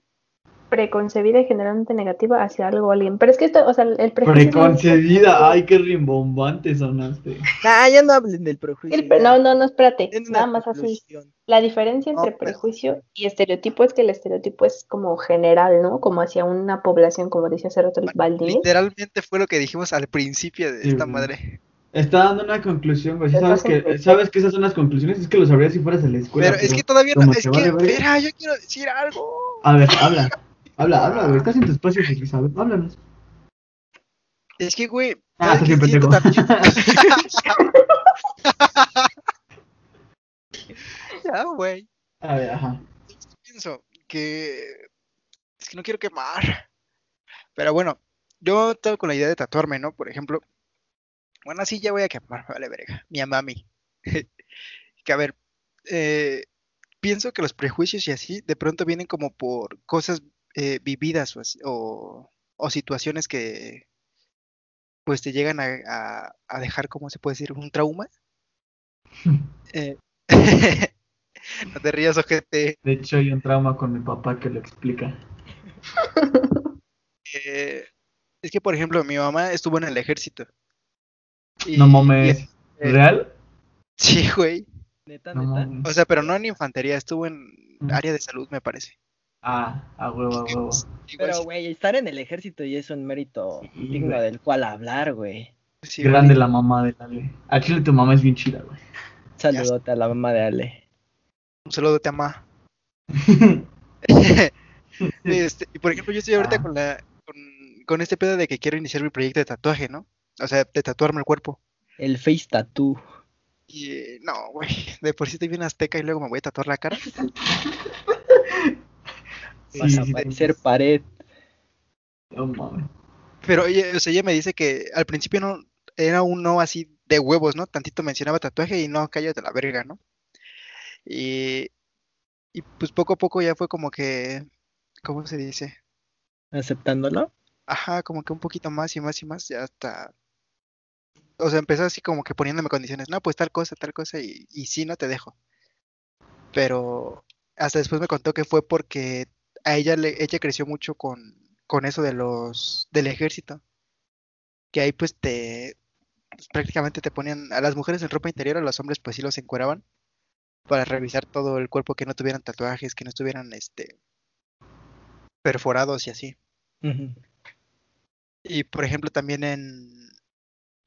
preconcebida y generalmente negativa hacia algo o alguien. Pero es que esto, o sea, el prejuicio. es Preconcebida, ay, qué rimbombante sonaste. Nah, ya no hablen del prejuicio. El pre- ya. no, no, no, espérate. Nada más así. La diferencia entre No, pero- prejuicio y estereotipo es que el estereotipo es como general, ¿no? Como hacia una población, como decía hace rato el Baldini. Literalmente fue lo que dijimos al principio de Sí, esta madre. Está dando una conclusión, güey. Sabes que, sabes que esas son las conclusiones, es que lo sabrías si fueras a la escuela. Pero es que todavía no. Es que, vale espera, yo quiero decir algo. A ver, habla. Habla, habla, güey. Estás en tu espacio, Elizabeth. Háblanos. Es que, güey. Ah, ¿sabes estás pendejo. también? *laughs* Ya, güey. A ver, ajá. Pienso que. Es que no quiero quemar. Pero bueno, yo estaba con la idea de tatuarme, ¿no? Por ejemplo. Bueno, sí, ya voy a quemar, *laughs* vale, verga. Mi mami. *laughs* que a ver. eh, pienso que los prejuicios y así de pronto vienen como por cosas eh, vividas o, así- o, o situaciones que pues te llegan a, a- a dejar, ¿cómo se puede decir? Un trauma. *laughs* Eh, no te rías, ojete. De hecho, hay un trauma con mi papá que lo explica. Es que, por ejemplo, mi mamá estuvo en el ejército. Y- No mames. y- ¿Real? sí, güey. Neta, No neta. mames. O sea, pero no en infantería, estuvo en Mm. área de salud, me parece. Ah, a huevo, a huevo. Pero, güey, estar en el ejército y es un mérito Sí, digno del cual hablar, güey. sí, Grande la mamá de Ale. A Chile tu mamá es bien chida, güey. Saludote a la mamá de Ale. Un saludo, te ama. *laughs* Este, y por ejemplo, yo estoy ahorita Ah. con la con, con este pedo de que quiero iniciar mi proyecto de tatuaje, ¿no? O sea, de tatuarme el cuerpo. El face tattoo. Y no, güey, de por sí estoy bien azteca y luego me voy a tatuar la cara. *laughs* Vas a parecer sí. pared. No mames. Pero oye, o sea, ella me dice que al principio no era un no así de huevos, ¿no? Tantito mencionaba tatuaje y no, cállate la verga, ¿no? Y, y pues poco a poco ya fue como que, ¿cómo se dice? ¿Aceptándolo? Ajá, como que un poquito más y más y más, ya hasta... O sea, empezó así como que poniéndome condiciones, no, pues tal cosa, tal cosa, y, y sí, no te dejo. Pero hasta después me contó que fue porque a ella le, ella creció mucho con, con eso de los, del ejército. Que ahí pues te, pues, prácticamente te ponían a las mujeres en ropa interior, a los hombres pues sí los encueraban para revisar todo el cuerpo, que no tuvieran tatuajes, que no estuvieran, este, perforados y así. Y por ejemplo, también en,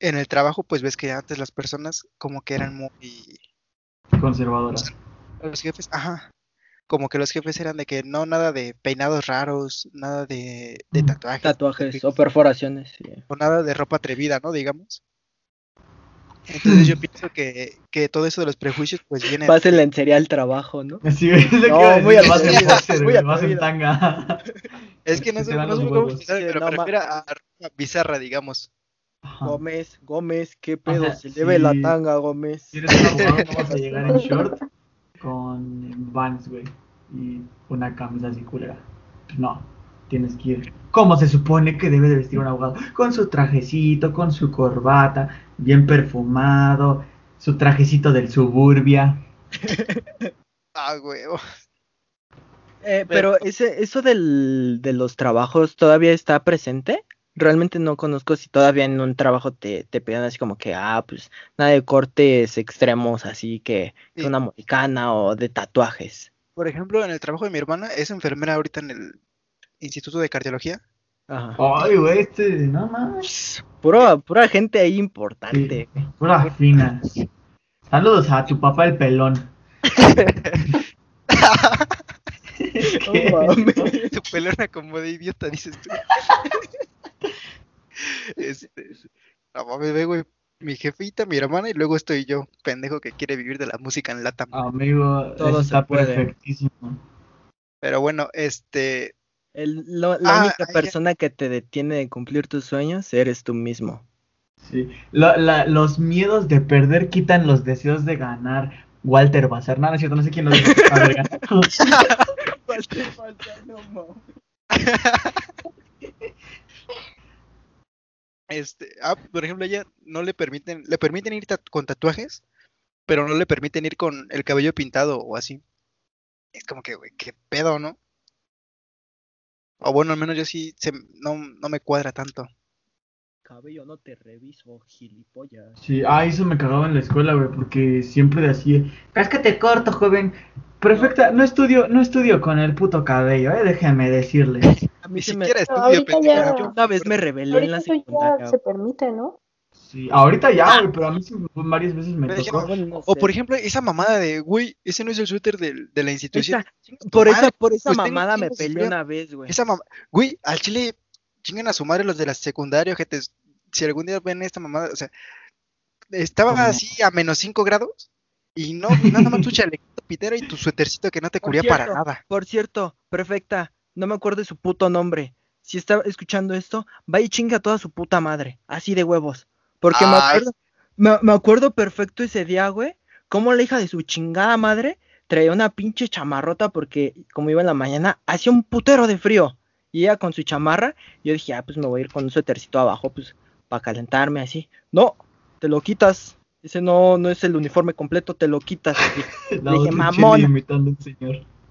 en el trabajo, pues ves que antes las personas como que eran muy... Conservadora. Los jefes, ajá. Como que los jefes eran de que no, nada de peinados raros, nada de, de tatuajes, Tatuajes o perforaciones. sí. o nada de ropa atrevida, ¿no? Digamos. Entonces yo *laughs* pienso que, que todo eso de los prejuicios, pues viene... Vas en lencería al trabajo, ¿no? *laughs* Sí, es lo que No, a muy vas en boxer, muy güey, vas en atrevido. tanga. Es que no *laughs* van no explicar, Sí, pero no, me refiero a ropa bizarra, digamos. Ajá. Gómez, Gómez, qué pedo, Ajá, se le ve la sí. tanga, Gómez. Si eres un abogado, no vas a llegar en *laughs* short con Vans, güey, y una camisa así culera. No, tienes que ir. ¿Cómo se supone que debe de vestir un abogado? Con su trajecito, con su corbata, bien perfumado, su trajecito del suburbia. *laughs* Ah, huevo. Eh, pero ese, eso del, de los trabajos todavía está presente. Realmente no conozco si todavía en un trabajo te, te pidan así como que, ah, pues nada de cortes extremos, así que, que Sí. una mohicana o de tatuajes. Por ejemplo, en el trabajo de mi hermana, es enfermera ahorita en el Instituto de Cardiología. Ajá. Ay, güey, este, no más. Puro, pura gente ahí importante. Pura fina. Saludos a tu papá el pelón. *laughs* *laughs* Tu pelona como de idiota, dices tú. *laughs* Este, no mames, ve, güey. Mi jefita, mi hermana y luego estoy yo, pendejo que quiere vivir de la música en Latam. Amigo, Todo está puede. perfectísimo. Pero bueno, este, El- lo- la Ah, única ya. persona que te detiene de cumplir tus sueños eres tú mismo. Sí. Lo- la- los miedos de perder quitan los deseos de ganar. Walter Bazar, no, no es cierto, no sé quién lo dijo. *laughs* A ver, gana. *laughs* este, ah, por ejemplo, ella no le permiten, le permiten ir con tatuajes, pero no le permiten ir con el cabello pintado o así. Es como que, güey, qué pedo, ¿no? O bueno, al menos yo sí, se, no, no me cuadra tanto. Cabello no te reviso, gilipollas. Sí, ah, eso me cagaba en la escuela, güey, porque siempre decía, cáscate corto, joven. Perfecta, no estudio, no estudio con el puto cabello, eh, déjeme decirle. A mí Ni se me... siquiera No, estudio, pendeja. ya- Yo una vez me rebelé en la secundaria. ya se permite, ¿no? Sí, ahorita ya, güey, pero a mí sí, varias veces me Pero tocó. No O por ejemplo, esa mamada de, güey, ese no es el suéter del- de la institución. Esa- por esa, por esa pues mamada me de peleé una vez, güey. Esa mamá, güey, al chile chingan a su madre los de la secundaria, gente. Si algún día ven esta mamada, o sea, estaba ¿Cómo? así a menos 5 grados y no, *laughs* nada más tu chalequito pitero y tu suétercito que no te Por cubría para nada. Por cierto, perfecta, no me acuerdo de su puto nombre. Si está escuchando esto, va y chinga a toda su puta madre, así de huevos. Porque me Ay. acuerdo, me, me acuerdo perfecto ese día, güey, cómo la hija de su chingada madre traía una pinche chamarrota porque como iba en la mañana, hacía un putero de frío. Y ella con su chamarra, yo dije, ah, pues me voy a ir con un suétercito abajo, pues, para calentarme así. No, te lo quitas. Ese no, no es el uniforme completo, te lo quitas. *laughs* La dije, "Mamona".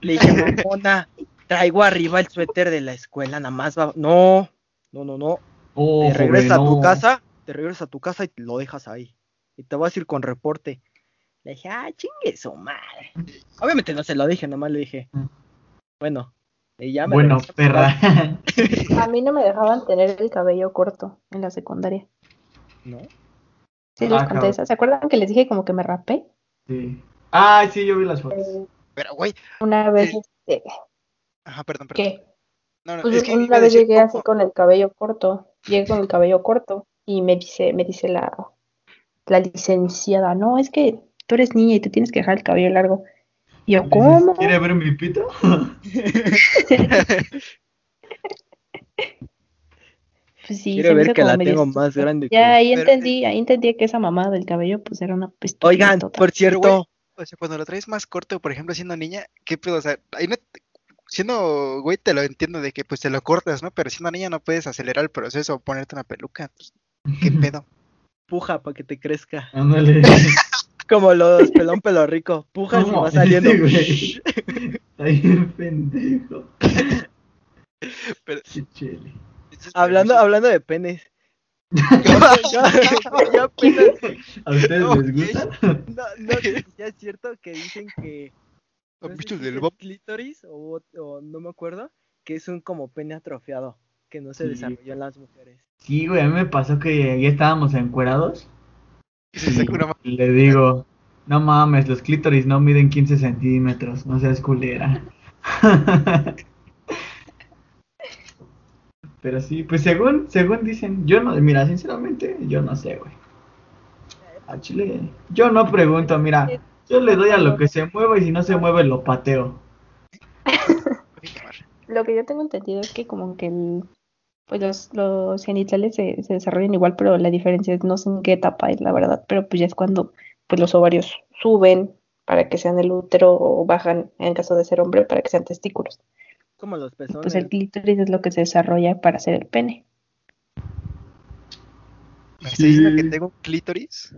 Le dije, mamona, traigo arriba el suéter de la escuela, nada más va. No, no, no, no. Oh, Te regresas a tu casa, te regresas a tu casa y te lo dejas ahí. Y te vas a ir con reporte. Le dije, ah, chingue su madre. Obviamente no se lo dije, nomás le dije, bueno. Y ya me Bueno, perra. *laughs* *laughs* A mí no me dejaban tener el cabello corto en la secundaria. ¿No? Sí, Ah, les conté cabrón. esa. ¿Se acuerdan que les dije como que me rapé? sí. Ah, sí, yo vi las fotos. Eh, Pero, güey, una vez, Sí. este, ajá, perdón, perdón. ¿qué? No, no, Pues es que una vez decir llegué así con el cabello corto, llegué con el cabello corto y me dice, me dice la, la licenciada, no, es que tú eres niña y tú tienes que dejar el cabello largo. Y yo, ¿cómo? ¿Quiere ver mi pito? *laughs* Pues sí, Quiero ver que la medio tengo más grande que Ya ahí Pero- entendí, ahí entendí que esa mamada del cabello pues era una estupidez Oigan, total. por Pero, cierto, O sea, cuando lo traes más corto, por ejemplo, siendo niña, ¿qué pedo? O sea, ahí no siendo güey te lo entiendo de que pues te lo cortas, ¿no? Pero siendo niña no puedes acelerar el proceso o ponerte una peluca. pues, ¿Qué pedo? puja para que te crezca. Ándale. Como los pelón pelo rico. Pujas y ¿Cómo? va saliendo. Sí, güey. Está bien pendejo. Pero- hablando, hablando de penes. ya, ya- ¿A ustedes No, les gusta? No, no, ya es cierto que dicen que. ¿Han no sé visto el del Bob? clítoris o, o no me acuerdo, que es un como pene atrofiado, que no se Sí. desarrolló en las mujeres. Sí, güey, a mí me pasó que ya estábamos encuerados. Se una Y le digo, no mames, los clítoris no miden 15 centímetros, no seas culera. *laughs* Pero sí, pues según, según dicen, yo no, mira, sinceramente, yo no sé, güey. A Chile, yo no pregunto, mira, yo le doy a lo que se mueva y si no se mueve lo pateo. *laughs* Lo que yo tengo entendido es que como que el, pues los, los genitales se, se desarrollan igual, pero la diferencia es no sé en qué etapa es la verdad, pero pues ya es cuando pues los ovarios suben para que sean el útero o bajan en caso de ser hombre para que sean testículos. Como los pezones. Pues el clítoris es lo que se desarrolla para hacer el pene. ¿Me estás diciendo que tengo clítoris?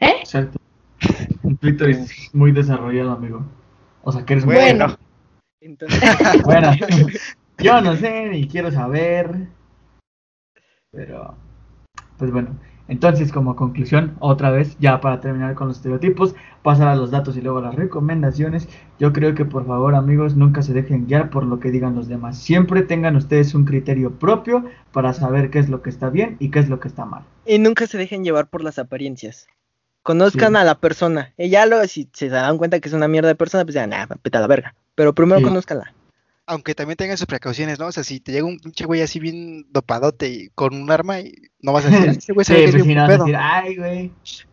¿Eh? Exacto. Un clítoris muy desarrollado, amigo. O sea, que eres muy Bueno. Entonces, *laughs* Bueno, *laughs* yo no sé ni quiero saber. Pero, pues bueno. Entonces, como conclusión, otra vez, ya para terminar con los estereotipos, pasar a los datos y luego a las recomendaciones. Yo creo que por favor, amigos, nunca se dejen guiar por lo que digan los demás. Siempre tengan ustedes un criterio propio para saber qué es lo que está bien y qué es lo que está mal. Y nunca se dejen llevar por las apariencias. Conozcan Sí. a la persona. Y ya luego, si se dan cuenta que es una mierda de persona, pues ya, nah, peta la verga. Pero primero Sí. conózcanla. Aunque también tengan sus precauciones, ¿no? O sea, si te llega un pinche güey así bien dopadote y con un arma, y no vas a decir, "Ah, ese güey *laughs* es pues si bien no vas a pedo". decir, ay, güey.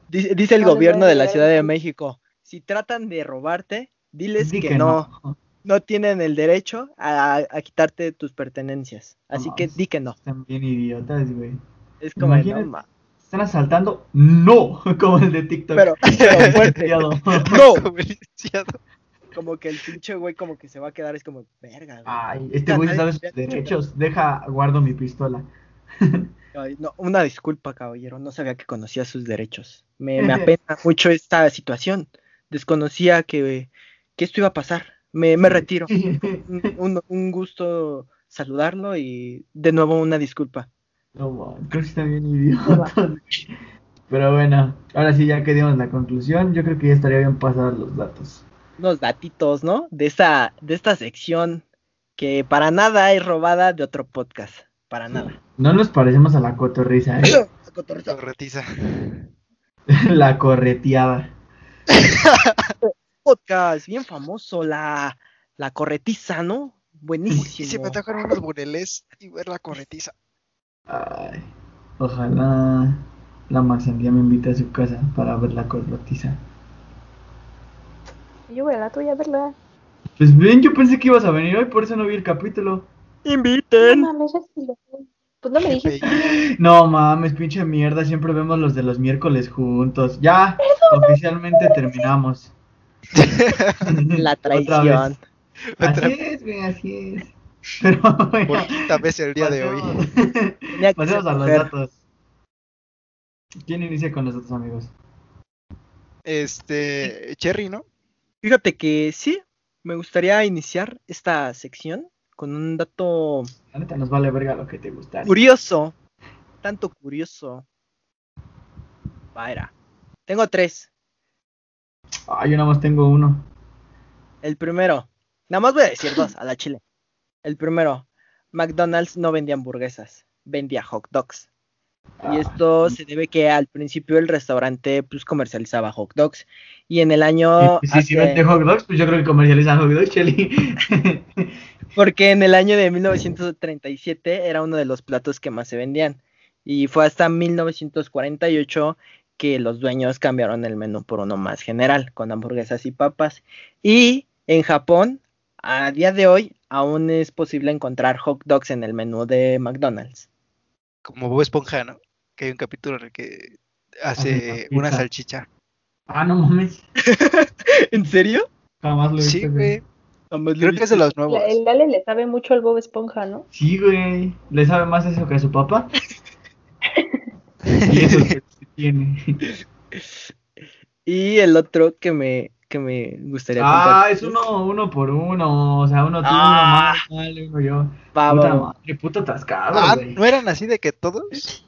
Dice, dice el No gobierno de la Ciudad de. México, si tratan de robarte, diles Di que, que no, no. no tienen el derecho a, a quitarte tus pertenencias. Así No, que di que no. Están bien idiotas, güey. Es como, Imagínate. no, ma- ¿Están asaltando? No, *laughs* como el de TikTok. pero, pero fuerte. Licenciado. No, Como que el pinche güey como que se va a quedar, es como, verga, güey. Ay, este güey *laughs* sabe sus derechos. Deja, guardo mi pistola. *laughs* Ay, no, una disculpa, caballero, no sabía que conocía sus derechos. Me, me apena mucho esta situación. Desconocía que, que esto iba a pasar. Me, me retiro. Un, un- un gusto saludarlo y de nuevo una disculpa. No, man, creo que está bien idiota. Pero bueno, ahora sí, ya que dimos la conclusión, yo creo que ya estaría bien pasar los datos. Unos datitos, ¿no? De esta, de esta sección que para nada es robada de otro podcast. Para nada. No nos parecemos a la cotorriza, ¿eh? *coughs* Corretiza. *laughs* la correteada. *laughs* Podcast bien famoso, la, la corretiza, ¿no? Y Buenísimo. se me antojaron unos bureles y ver la corretiza. Ay, ojalá la Marcendía me invite a su casa para ver la corretiza. Yo voy a la tuya, ¿verdad? Pues bien, yo pensé que ibas a venir hoy, por eso no vi el capítulo. No Inviten. mames, lo vi. Pues no me dijiste. No mames, pinche mierda, siempre vemos los de los miércoles juntos. Ya, oficialmente terminamos. *laughs* *laughs* La Otra vez. traición. Otra- Así es, güey, así es. *laughs* Pero bueno, Por quinta vez el día de hoy. pasemos- *laughs* a los datos. ¿Quién inicia con los datos, amigos? Este, Cherry, ¿no? Fíjate que sí, me gustaría iniciar esta sección con un dato La neta nos vale verga lo que te gusta. curioso. Tanto curioso. Vaya. Tengo tres. Ah, yo nada más tengo uno. El primero. Nada más voy a decir dos a la chile. El primero. McDonald's no vendía hamburguesas. Vendía hot dogs. Y Ah, esto se debe que al principio el restaurante pues comercializaba hot dogs. Y en el año... Sí, hace- vende hot dogs, pues yo creo que comercializan hot dogs, Cheli. *laughs* Porque en el año de 1937 era uno de los platos que más se vendían. Y fue hasta 1948 que los dueños cambiaron el menú por uno más general, con hamburguesas y papas. Y en Japón, a día de hoy, aún es posible encontrar hot dogs en el menú de McDonald's. Como Bob Esponja, ¿no? Que hay un capítulo en el que hace una salchicha. ah, no mames. *laughs* ¿En serio? Jamás lo he Sí, visto, güey. Jamás lo he Creo que es de visto. los nuevos. El Ale le sabe mucho al Bob Esponja, ¿no? Sí, güey. ¿Le sabe más eso que a su papá? *laughs* y eso que sí tiene. *laughs* Y el otro que me, que me gustaría Ah, compartir. es uno, uno por uno. O sea, uno tú, Ah. uno mal, uno yo. Va, Puta va, madre, atascado, Ah, güey. ¿no eran así de que todos?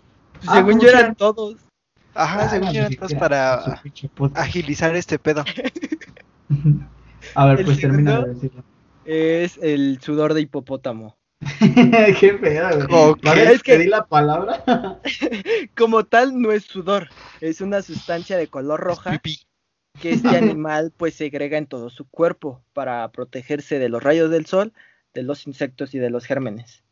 Ah, Según ¿cómo yo eran todos. Ajá, Ah, según yo eran todos para agilizar este pedo. *laughs* A ver, El pues termina de decirlo. Es el sudor de hipopótamo. *laughs* Qué pedo, güey. Ok. ¿La vez Es que- di la palabra? *laughs* Como tal, no es sudor, es una sustancia de color roja Pipí. Que este animal pues segrega en todo su cuerpo para protegerse de los rayos del sol, de los insectos y de los gérmenes.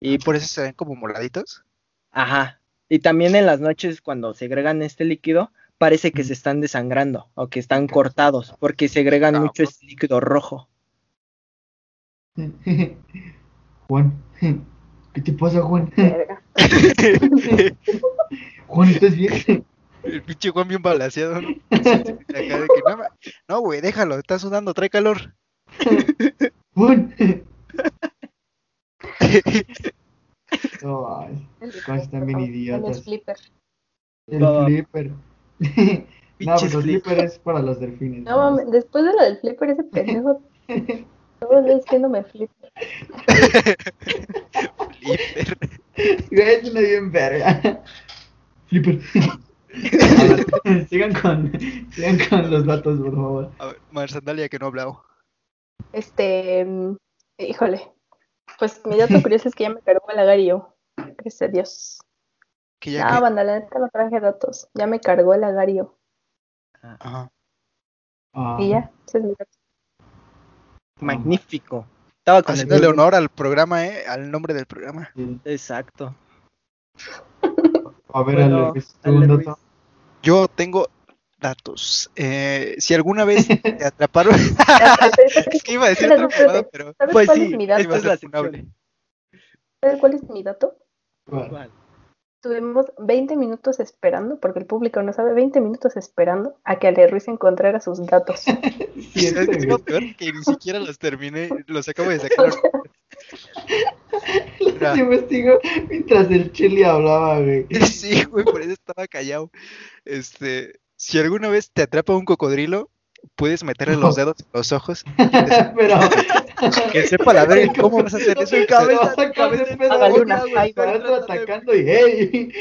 Y por eso se ven como moraditos. Ajá. Y también en las noches cuando segregan este líquido, parece que se están desangrando o que están cortados porque segregan Cabrón. mucho este líquido rojo. *laughs* Juan, ¿qué te pasa, Juan? *laughs* Juan, ¿estás bien? *laughs* El pinche Juan bien balaseado, ¿no? *laughs* Acá de que, no, güey, déjalo, está sudando, trae calor. *laughs* No, ay, El están bien el idiotas. flipper. el No. flipper. *laughs* no, pues los flip. flipper es para los delfines. No mames, después de lo del flipper, ese pendejo. Todo el día diciéndome flipper. Flipper. Güey, es una bien verga. Flipper. Ver, *laughs* sigan con, sigan con los datos, por favor. A ver, Mar Sandalia que no ha hablado. Este, mm, híjole. Pues mi dato curioso es que ya me cargó el agario. Gracias a Dios. Que ya No, que- banda, la neta no traje datos. Ya me cargó el agario. Ajá. Ah, Y ya, ese es mi dato. Magnífico. Estaba con el Haciéndole honor al programa, eh, al nombre del programa. sí. Exacto. A ver, Bueno, Ale, ¿es tu Ale, dato? Yo tengo datos. Eh, si alguna vez *laughs* te atraparon, es que iba a decir mamada, pero ¿Sabes Pues cuál sí, es mi dato? esta es la. ¿Sabes cuál es mi dato? ¿Cuál? Estuvimos 20 minutos esperando, porque el público no sabe, 20 minutos esperando a que Ale Ruiz encontrara sus datos. *laughs* Sí, ¿Sabes qué es lo peor? Que ni siquiera los terminé, los acabo de sacar. *laughs* Se investigó mientras el Chili hablaba, güey. *laughs* Sí, güey, por eso estaba callado. Este, si alguna vez te atrapa un cocodrilo, puedes meterle los dedos en los ojos. *laughs* Pero. *laughs* Que sepa la verga cómo vas a hacer eso. Te cabrón. vas a sacar de pedo, Hágale güey, una güey, jaiba. te vas atacando y ¡hey!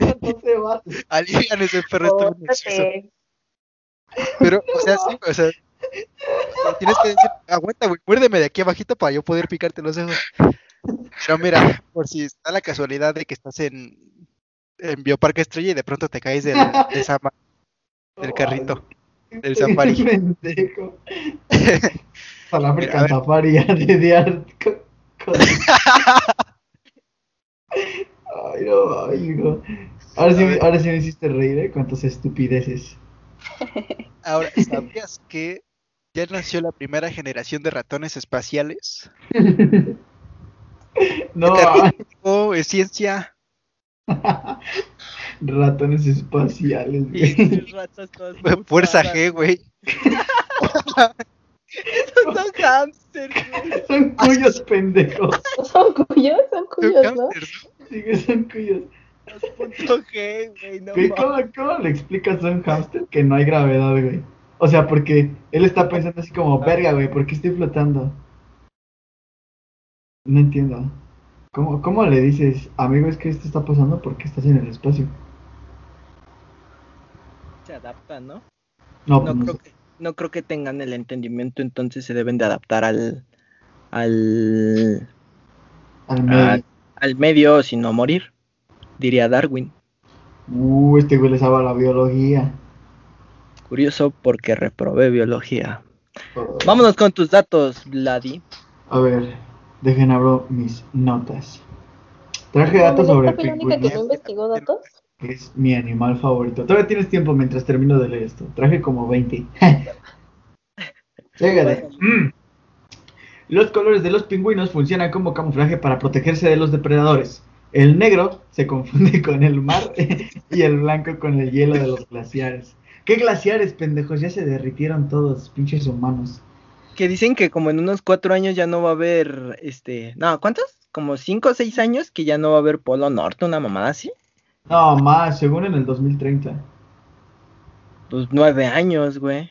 No se va. Alivian ese perro. Pero, o sea, sí, o sea, tienes que decir, aguanta, güey, muérdeme de aquí abajito para yo poder picarte los ojos. Pero mira, por si está la casualidad de que estás en, en Bioparque Estrella y de pronto te caes del, de esa ma- del carrito, del safari. *laughs* Pendejo. *laughs* South African A ver. Safari *laughs* de con- Ay, no, ay, no. Ahora sí, ahora sí me hiciste reír, ¿eh? Cuántas estupideces. Ahora, ¿sabías que ya nació la primera generación de ratones espaciales? *laughs* No, ¿Qué te ay, Oh, es ciencia. *laughs* ratones espaciales, güey. Pinches ratas todas Fuerza. G, güey. Esos son *laughs* hamsters, güey. Son cuyos pendejos. Son cuyos, son cuyos, ¿no? Hamsters, Sí que son cuyos. Los punto G, güey. No. ¿Cómo, ¿Cómo le explicas a un hamster que no hay gravedad, güey? O sea, porque él está pensando así como, verga, güey, ¿por qué estoy flotando? No entiendo. ¿Cómo, ¿Cómo le dices, amigo, es que esto está pasando porque estás en el espacio? Se adaptan, ¿no? No, No pues no creo sé. que, no creo que tengan el entendimiento, entonces se deben de adaptar al, al, Al medio. al, al medio sin no morir, diría Darwin. Uh, este güey le sabe la biología. Curioso porque reprobé biología. Oh. Vámonos con tus datos, Vladi. A ver, dejen abro mis notas. Traje datos sobre ¿neta el fue la única que pingüino, no investigó datos? que es mi animal favorito. Todavía tienes tiempo mientras termino de leer esto. Traje como 20. Llégale. *laughs* Mm. Los colores de los pingüinos funcionan como camuflaje para protegerse de los depredadores. El negro se confunde *laughs* con el mar *laughs* y el blanco con el hielo de los glaciares. ¿Qué glaciares, pendejos? Ya se derritieron todos, pinches humanos. Que dicen que como en unos cuatro años ya no va a haber, este, no, ¿cuántos? Como cinco o seis años que ya no va a haber Polo Norte, una mamada así. No, más, según en el 2030. Pues nueve años, güey.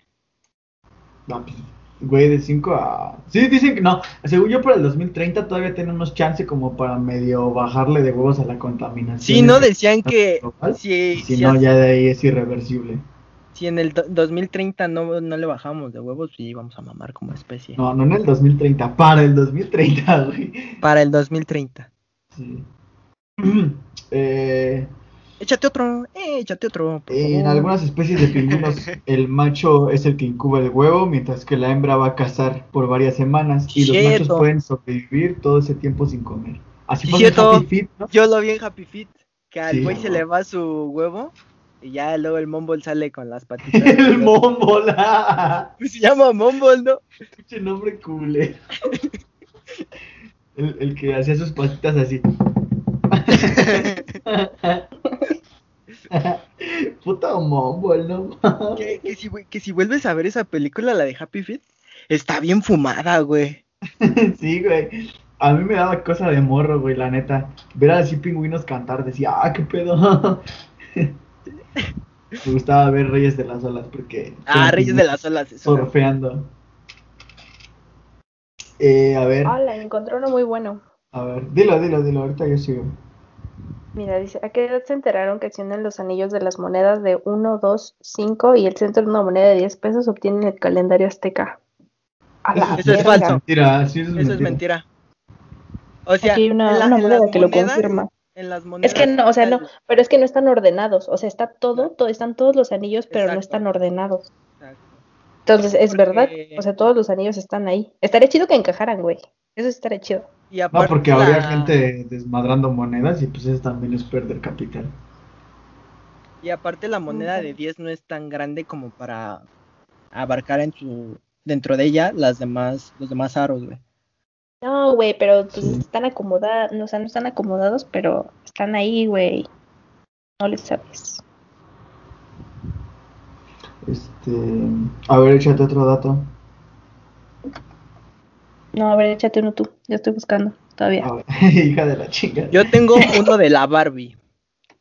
No, pues, güey, de 5 a... Sí, dicen que no. Según yo, para el 2030 todavía tenemos chance como para medio bajarle de huevos a la contaminación. Sí, no decían que global. si, Y si no, ya de ahí es irreversible. Si en el do- 2030 no, no le bajamos de huevos, sí vamos a mamar como especie. No, no en el 2030, para el 2030, *laughs* güey. Para el 2030. Sí. *clears throat* Eh, Échate otro, eh, échate otro. en algunas especies de pingüinos, *laughs* el macho es el que incuba el huevo, mientras que la hembra va a cazar por varias semanas. Y los machos pueden sobrevivir todo ese tiempo sin comer. Así Sí, pasa en. Happy Feet, ¿no? Yo lo vi en Happy Feet, que al Sí, güey se le va su huevo y ya luego el Mumble sale con las patitas. *laughs* El mombola. Pues se llama Mumble, ¿no? Pinche nombre culero. El, el que hacía sus patitas así. *laughs* Puta Mumble, no. Que, que si, que si vuelves a ver esa película, la de Happy Feet, está bien fumada, güey. *laughs* Sí, güey. A mí me daba cosa de morro, güey, la neta. Ver así pingüinos cantar, decía, ah, qué pedo. Me gustaba ver Reyes de las Olas porque. Ah, Reyes de las Olas. Eso. Surfeando. Eh, a ver, Hola, encontré uno muy bueno. a ver. Dilo, dilo, dilo, ahorita yo sigo. Mira, dice, ¿a qué edad se enteraron que si unen los anillos de las monedas de 1, 2, 5 y el centro de una moneda de 10 pesos obtienen el calendario azteca? A la Eso es falso. Mentira, sí, eso es Eso mentira. es mentira. O sea, Aquí hay una, la- una moneda que lo confirma. En las monedas. Es que no, o sea, no, pero es que no están ordenados. O sea, está todo, todo están todos los anillos, pero no están ordenados. Exacto. Entonces, es Porque- verdad. O sea, todos los anillos están ahí. Estaría chido que encajaran, güey. Eso estaría chido. Y No, aparte porque la- habría gente desmadrando monedas y pues eso también es perder capital. Y aparte la moneda de 10 no es tan grande como para abarcar en su dentro de ella las demás los demás aros, güey. No, güey, pero pues Sí. están acomodados, no, o sea, no están acomodados, pero están ahí, güey. No les sabes. Este, a ver, échate otro dato. No, a ver, échate uno tú. Yo estoy buscando todavía. A ver, *laughs* hija de la chinga. Yo tengo uno de la Barbie.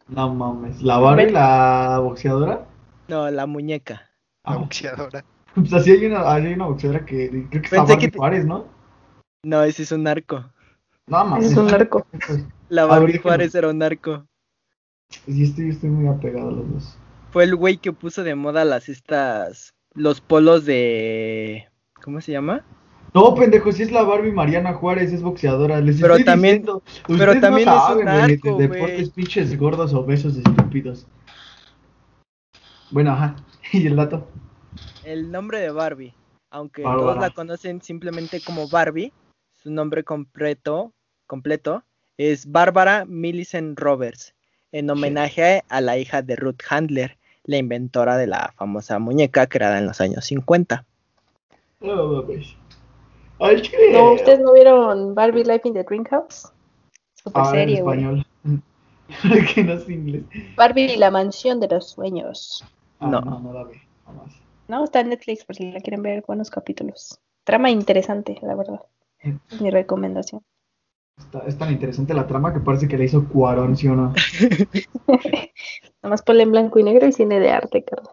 No mames, la Barbie, la boxeadora. No, la muñeca. La Ah, boxeadora. pues así hay una, hay una boxeadora que creo que está Barbie que te- Juárez, ¿no? No, ese es un narco. No. Ese es un narco. *laughs* La Barbie Juárez era un narco. Sí, estoy, estoy muy apegado a los dos. Fue el güey que puso de moda las estas los polos de ¿cómo se llama? No, pendejo, si es la Barbie Mariana Juárez, es boxeadora. Les Pero estoy también- diciendo, pero también no es un saben, güey, narco, deportes pinches gordos, obesos, estúpidos. Bueno, ajá. *laughs* ¿Y el dato? El nombre de Barbie, aunque Bárbara. todos la conocen simplemente como Barbie, su nombre completo, completo es Bárbara Millicent Roberts, en homenaje a la hija de Ruth Handler, la inventora de la famosa muñeca creada en los años 50. No mames. Al chile. No, ¿ustedes no vieron Barbie Life in the Dream House? Super Ah, en serie, güey. español. *laughs* que no es inglés. Barbie y la mansión de los sueños. Ah, No. no, no la vi. Jamás. No, está en Netflix por si la quieren ver, buenos capítulos. Trama interesante, la verdad. Mi recomendación. Está, es tan interesante la trama que parece que le hizo Cuarón, ¿sí o no? *laughs* Nada más ponle en blanco y negro y cine de arte, carnal.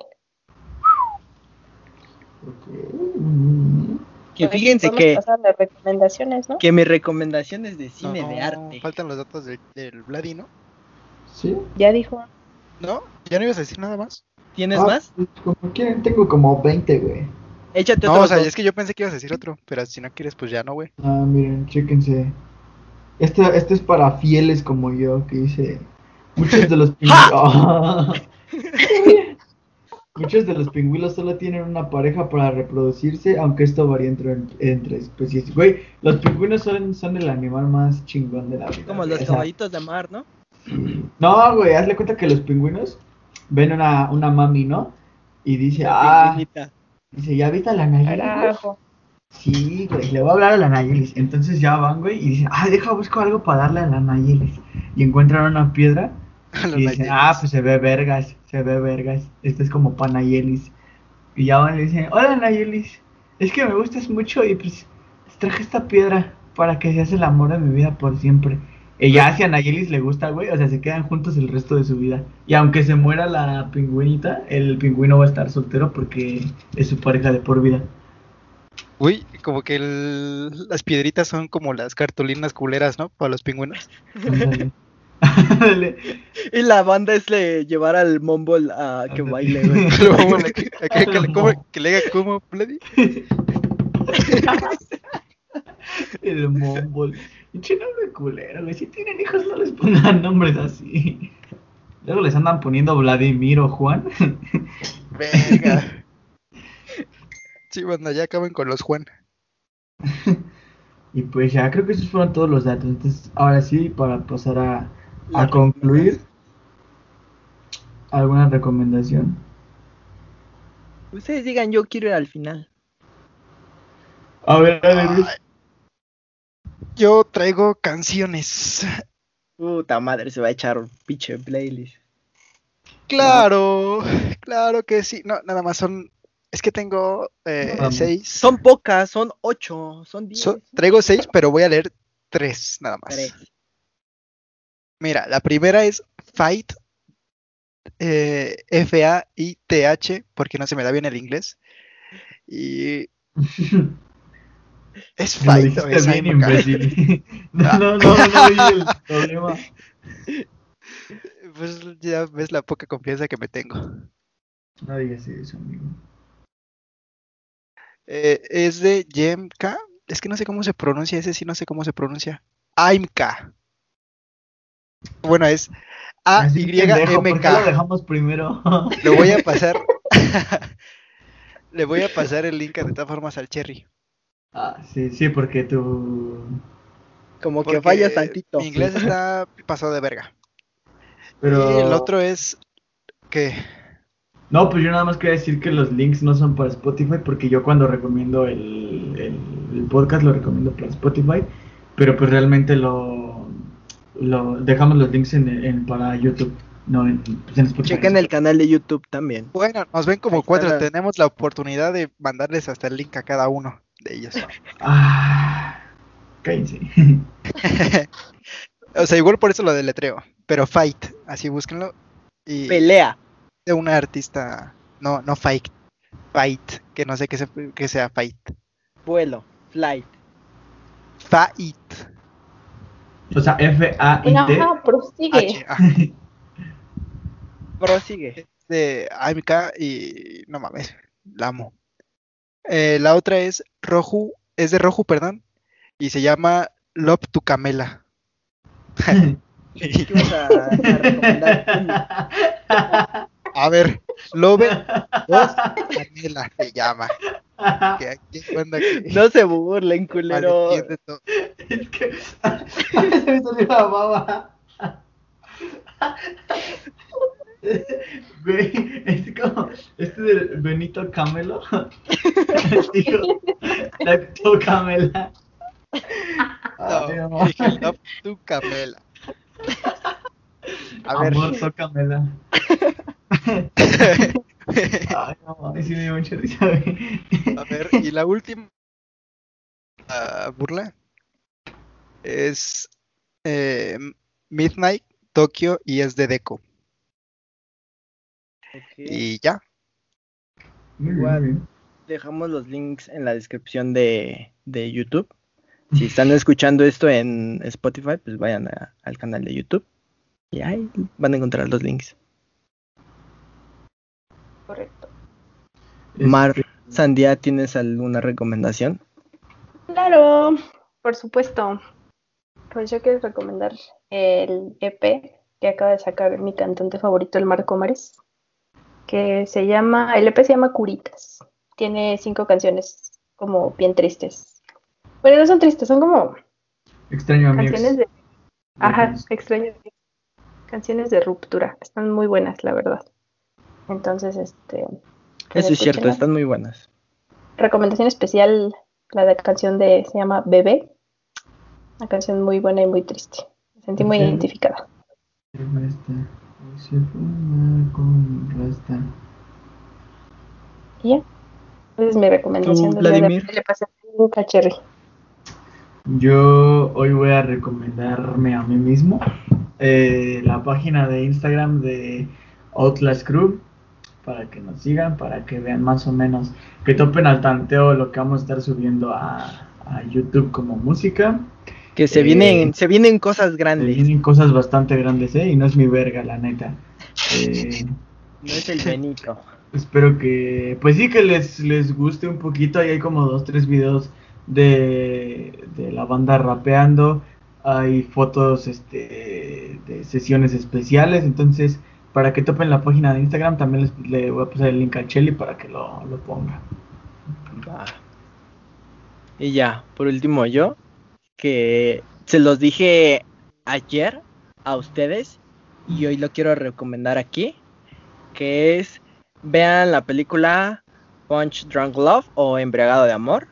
Que fíjense que, que mi recomendación es de cine de arte. Faltan los datos del, del Vladi, ¿no? ¿Sí? Ya dijo. ¿No? ¿Ya no ibas a decir nada más? ¿Tienes Ah, más? Como quieren, tengo como 20, güey. Échate No, otro. o sea, es que yo pensé que ibas a decir otro, pero si no quieres, pues ya no, güey. Ah, miren, chéquense. Este, este es para fieles como yo, que dice. Muchos de los *laughs* pingüinos. *laughs* Muchos de los pingüinos solo tienen una pareja para reproducirse, aunque esto varía entre, entre especies. Güey, los pingüinos son, son el animal más chingón de la vida. Como los caballitos de mar, ¿no? *clears throat* No, güey, hazle cuenta que los pingüinos ven una, una mami, ¿no? Y dice, La ah, pingüinita. Dice, ¿ya viste a la Nayeli? güey?" Carajo. Sí, güey, le voy a hablar a la Nayelis. Entonces ya van, güey, y dicen, ah, deja, busco algo para darle a la Nayelis. Y encuentran una piedra *laughs* y dicen, Nayelis. ah, pues se ve vergas, se ve vergas. Esto es como para Nayelis. Y ya van y le dicen, hola Nayelis, es que me gustas mucho y pues traje esta piedra para que seas el amor de mi vida por siempre. Y ya si a Nayelis le gusta, güey, o sea, se quedan juntos el resto de su vida. Y aunque se muera la pingüinita, el pingüino va a estar soltero porque es su pareja de por vida. Uy, como que el- las piedritas son como las cartulinas culeras, ¿no? Para los pingüinos. *laughs* Y la banda es le llevar al Mumble a que baile, güey. *laughs* Que, le, *laughs* como- que le haga como, Vladi. El Mumble. Pinche nombre culero, güey. Si tienen hijos, no les pongan nombres así. Luego les andan poniendo Vladimir o Juan. Verga. *laughs* Sí, bueno, ya acaben con los Juan. Y pues ya, creo que esos fueron todos los datos. Entonces, ahora sí, para pasar a, a concluir, ¿alguna recomendación? Ustedes digan, yo quiero ir al final. A ver, a ver. Yo traigo canciones. Puta madre, se va a echar un pinche playlist. Claro, claro que sí. No, nada más son. Es que tengo eh, seis. Son pocas, son ocho, son diez. So- traigo seis, pero voy a leer tres nada más. Tres. Mira, la primera es Fight. eh, F-A-I-T-H, porque no se me da bien el inglés. Y *laughs* es Lo Fight. dijiste de esa bien, imbécil. No, no, no, no, el problema. pues ya ves la poca confianza que me tengo. No digas eso, amigo. Eh, es de Yemka. Es que no sé cómo se pronuncia, ese sí no sé cómo se pronuncia. Aimka. Bueno, es Así, pendejo, ¿Por qué lo A-Y-M-K. dejamos primero? Lo voy a pasar. Le voy a pasar el link de todas formas al Cherry. Ah, sí, sí, porque tú... Como que fallas tantito. Mi inglés está pasado de verga. Pero... Y el otro es que No, pues yo nada más quería decir que los links no son para Spotify porque yo cuando recomiendo el, el- el podcast lo recomiendo para Spotify, pero pues realmente lo, lo dejamos los links en, en- para YouTube, no en, en Spotify. Chequen el canal de YouTube también. Bueno, nos ven como Ahí cuatro. la- Tenemos la oportunidad de mandarles hasta el link a cada uno de ellos. *laughs* Ah, cállense. *laughs* o sea, igual por eso lo deletreo. Pero Fight, así búsquenlo. Y Pelea. de una artista. No, no Fight. Fight, que no sé qué, se- qué sea Fight. Vuelo. Flight. Fight. O sea, F-A-I-T. No, prosigue. H. ah, *laughs* Prosigue. de AMK y no mames, la amo. Eh, la otra es Roju, es de Roju, perdón, y se llama Love to Camela. *laughs* ¿Qué ibas a, a recomendar? A ver, Love dos Camela se llama. Que No se burlen, culero. Es que *laughs* se me salió la baba. *laughs* Güey, es como este de Benito Camelo. *laughs* Dijo, Lacto Camela. Ay, *laughs* No, Love to Camela. A ver, Amor, tócamela. Ay, no sí me dio mucha risa. A ver, y la última ah, burla es eh, Midnight Tokyo y es de Deco. Y ya. Igual. Dejamos los links en la descripción de, de YouTube. *laughs* Si están escuchando esto en Spotify, pues vayan a- al canal de YouTube. Y ahí van a encontrar los links. Correcto. Mar, Este, Sandía, ¿tienes alguna recomendación? Claro, por supuesto. Pues yo quiero recomendar el EP que acaba de sacar mi cantante favorito, el Marco Mares, que se llama, el EP se llama Curitas. Tiene cinco canciones como bien tristes. Bueno, no son tristes, son como Extraño canciones de, ajá, extraño, canciones de ruptura. Están muy buenas, la verdad. Entonces, este, Eso es cierto, están muy buenas. Recomendación especial, la de canción de se llama Bebé. Una canción muy buena y muy triste. Me sentí muy Ok. identificada. hoy se fuma con rasta. Y ya. Esa es mi recomendación. ¿Tú, del día de Vladimir? hoy. Le pasé un. Yo hoy voy a recomendarme a mí mismo eh, la página de Instagram de Outlast Crew para que nos sigan, para que vean más o menos, que topen al tanteo lo que vamos a estar subiendo a, a YouTube como música. Que se Eh, vienen, se vienen cosas Se grandes. vienen cosas bastante grandes, ¿eh? Y no es mi verga, la neta. Eh, *laughs* No es el Benito. *laughs* Espero que, pues sí, que les, les guste un poquito. Ahí hay como dos, tres videos de, de la banda rapeando. Hay fotos este, de sesiones especiales. Entonces, para que topen la página de Instagram, también les, le voy a pasar el link a Chelly para que lo, lo ponga. Va. Y ya, por último yo, que se los dije ayer a ustedes y hoy lo quiero recomendar aquí, que es vean la película Punch Drunk Love o Embriagado de Amor.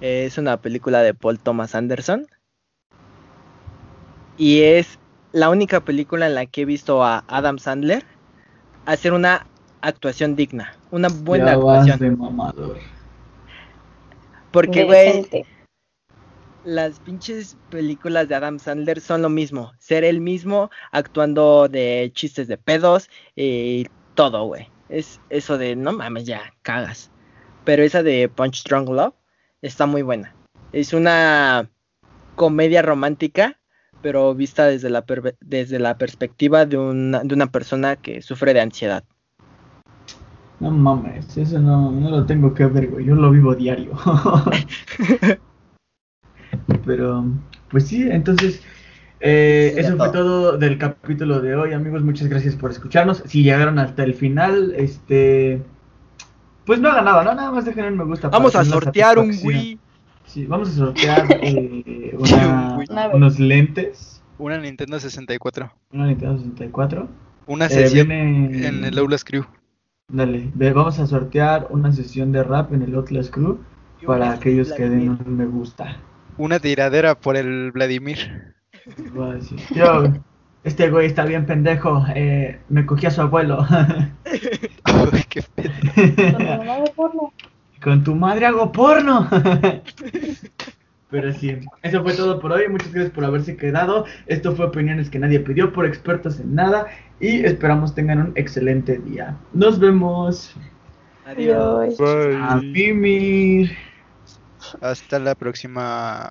Es una película de Paul Thomas Anderson. Y es la única película en la que he visto a Adam Sandler hacer una actuación digna, una buena Ya vas actuación. de mamador. Porque, güey. Las pinches películas de Adam Sandler son lo mismo. Ser el mismo actuando de chistes de pedos y todo, güey. Es eso de, no mames, ya, cagas. Pero esa de Punch Drunk Love está muy buena. Es una comedia romántica, pero vista desde la, desde la perspectiva de una, de una persona que sufre de ansiedad. No mames, eso no, no lo tengo que ver, güey. Yo lo vivo diario. *laughs* *laughs* Pero, pues sí, entonces, eh, eso fue todo. del capítulo de hoy, amigos. Muchas gracias por escucharnos. Si llegaron hasta el final, este, pues no hagan nada, ¿no? Nada más dejen un me gusta. Vamos a sortear un. Wii. Sí, vamos a sortear *laughs* eh, una- unos lentes, Una Nintendo 64. una Nintendo 64. Una Eh, sesión viene- en el Outlast Crew. Dale, ve- vamos a sortear una sesión de rap en el Outlast Crew para aquellos que den un me gusta. Una tiradera por el Vladimir. Yo, este güey está bien pendejo, eh, me cogí a su abuelo. *laughs* Ay, qué pedo. Con mi mamá de porno. Con tu madre hago porno. Pero sí, eso fue todo por hoy. Muchas gracias por haberse quedado. Esto fue Opiniones que nadie pidió por expertos en nada. Y esperamos tengan un excelente día. Nos vemos. Adiós. Adiós. A mimir. Hasta la próxima.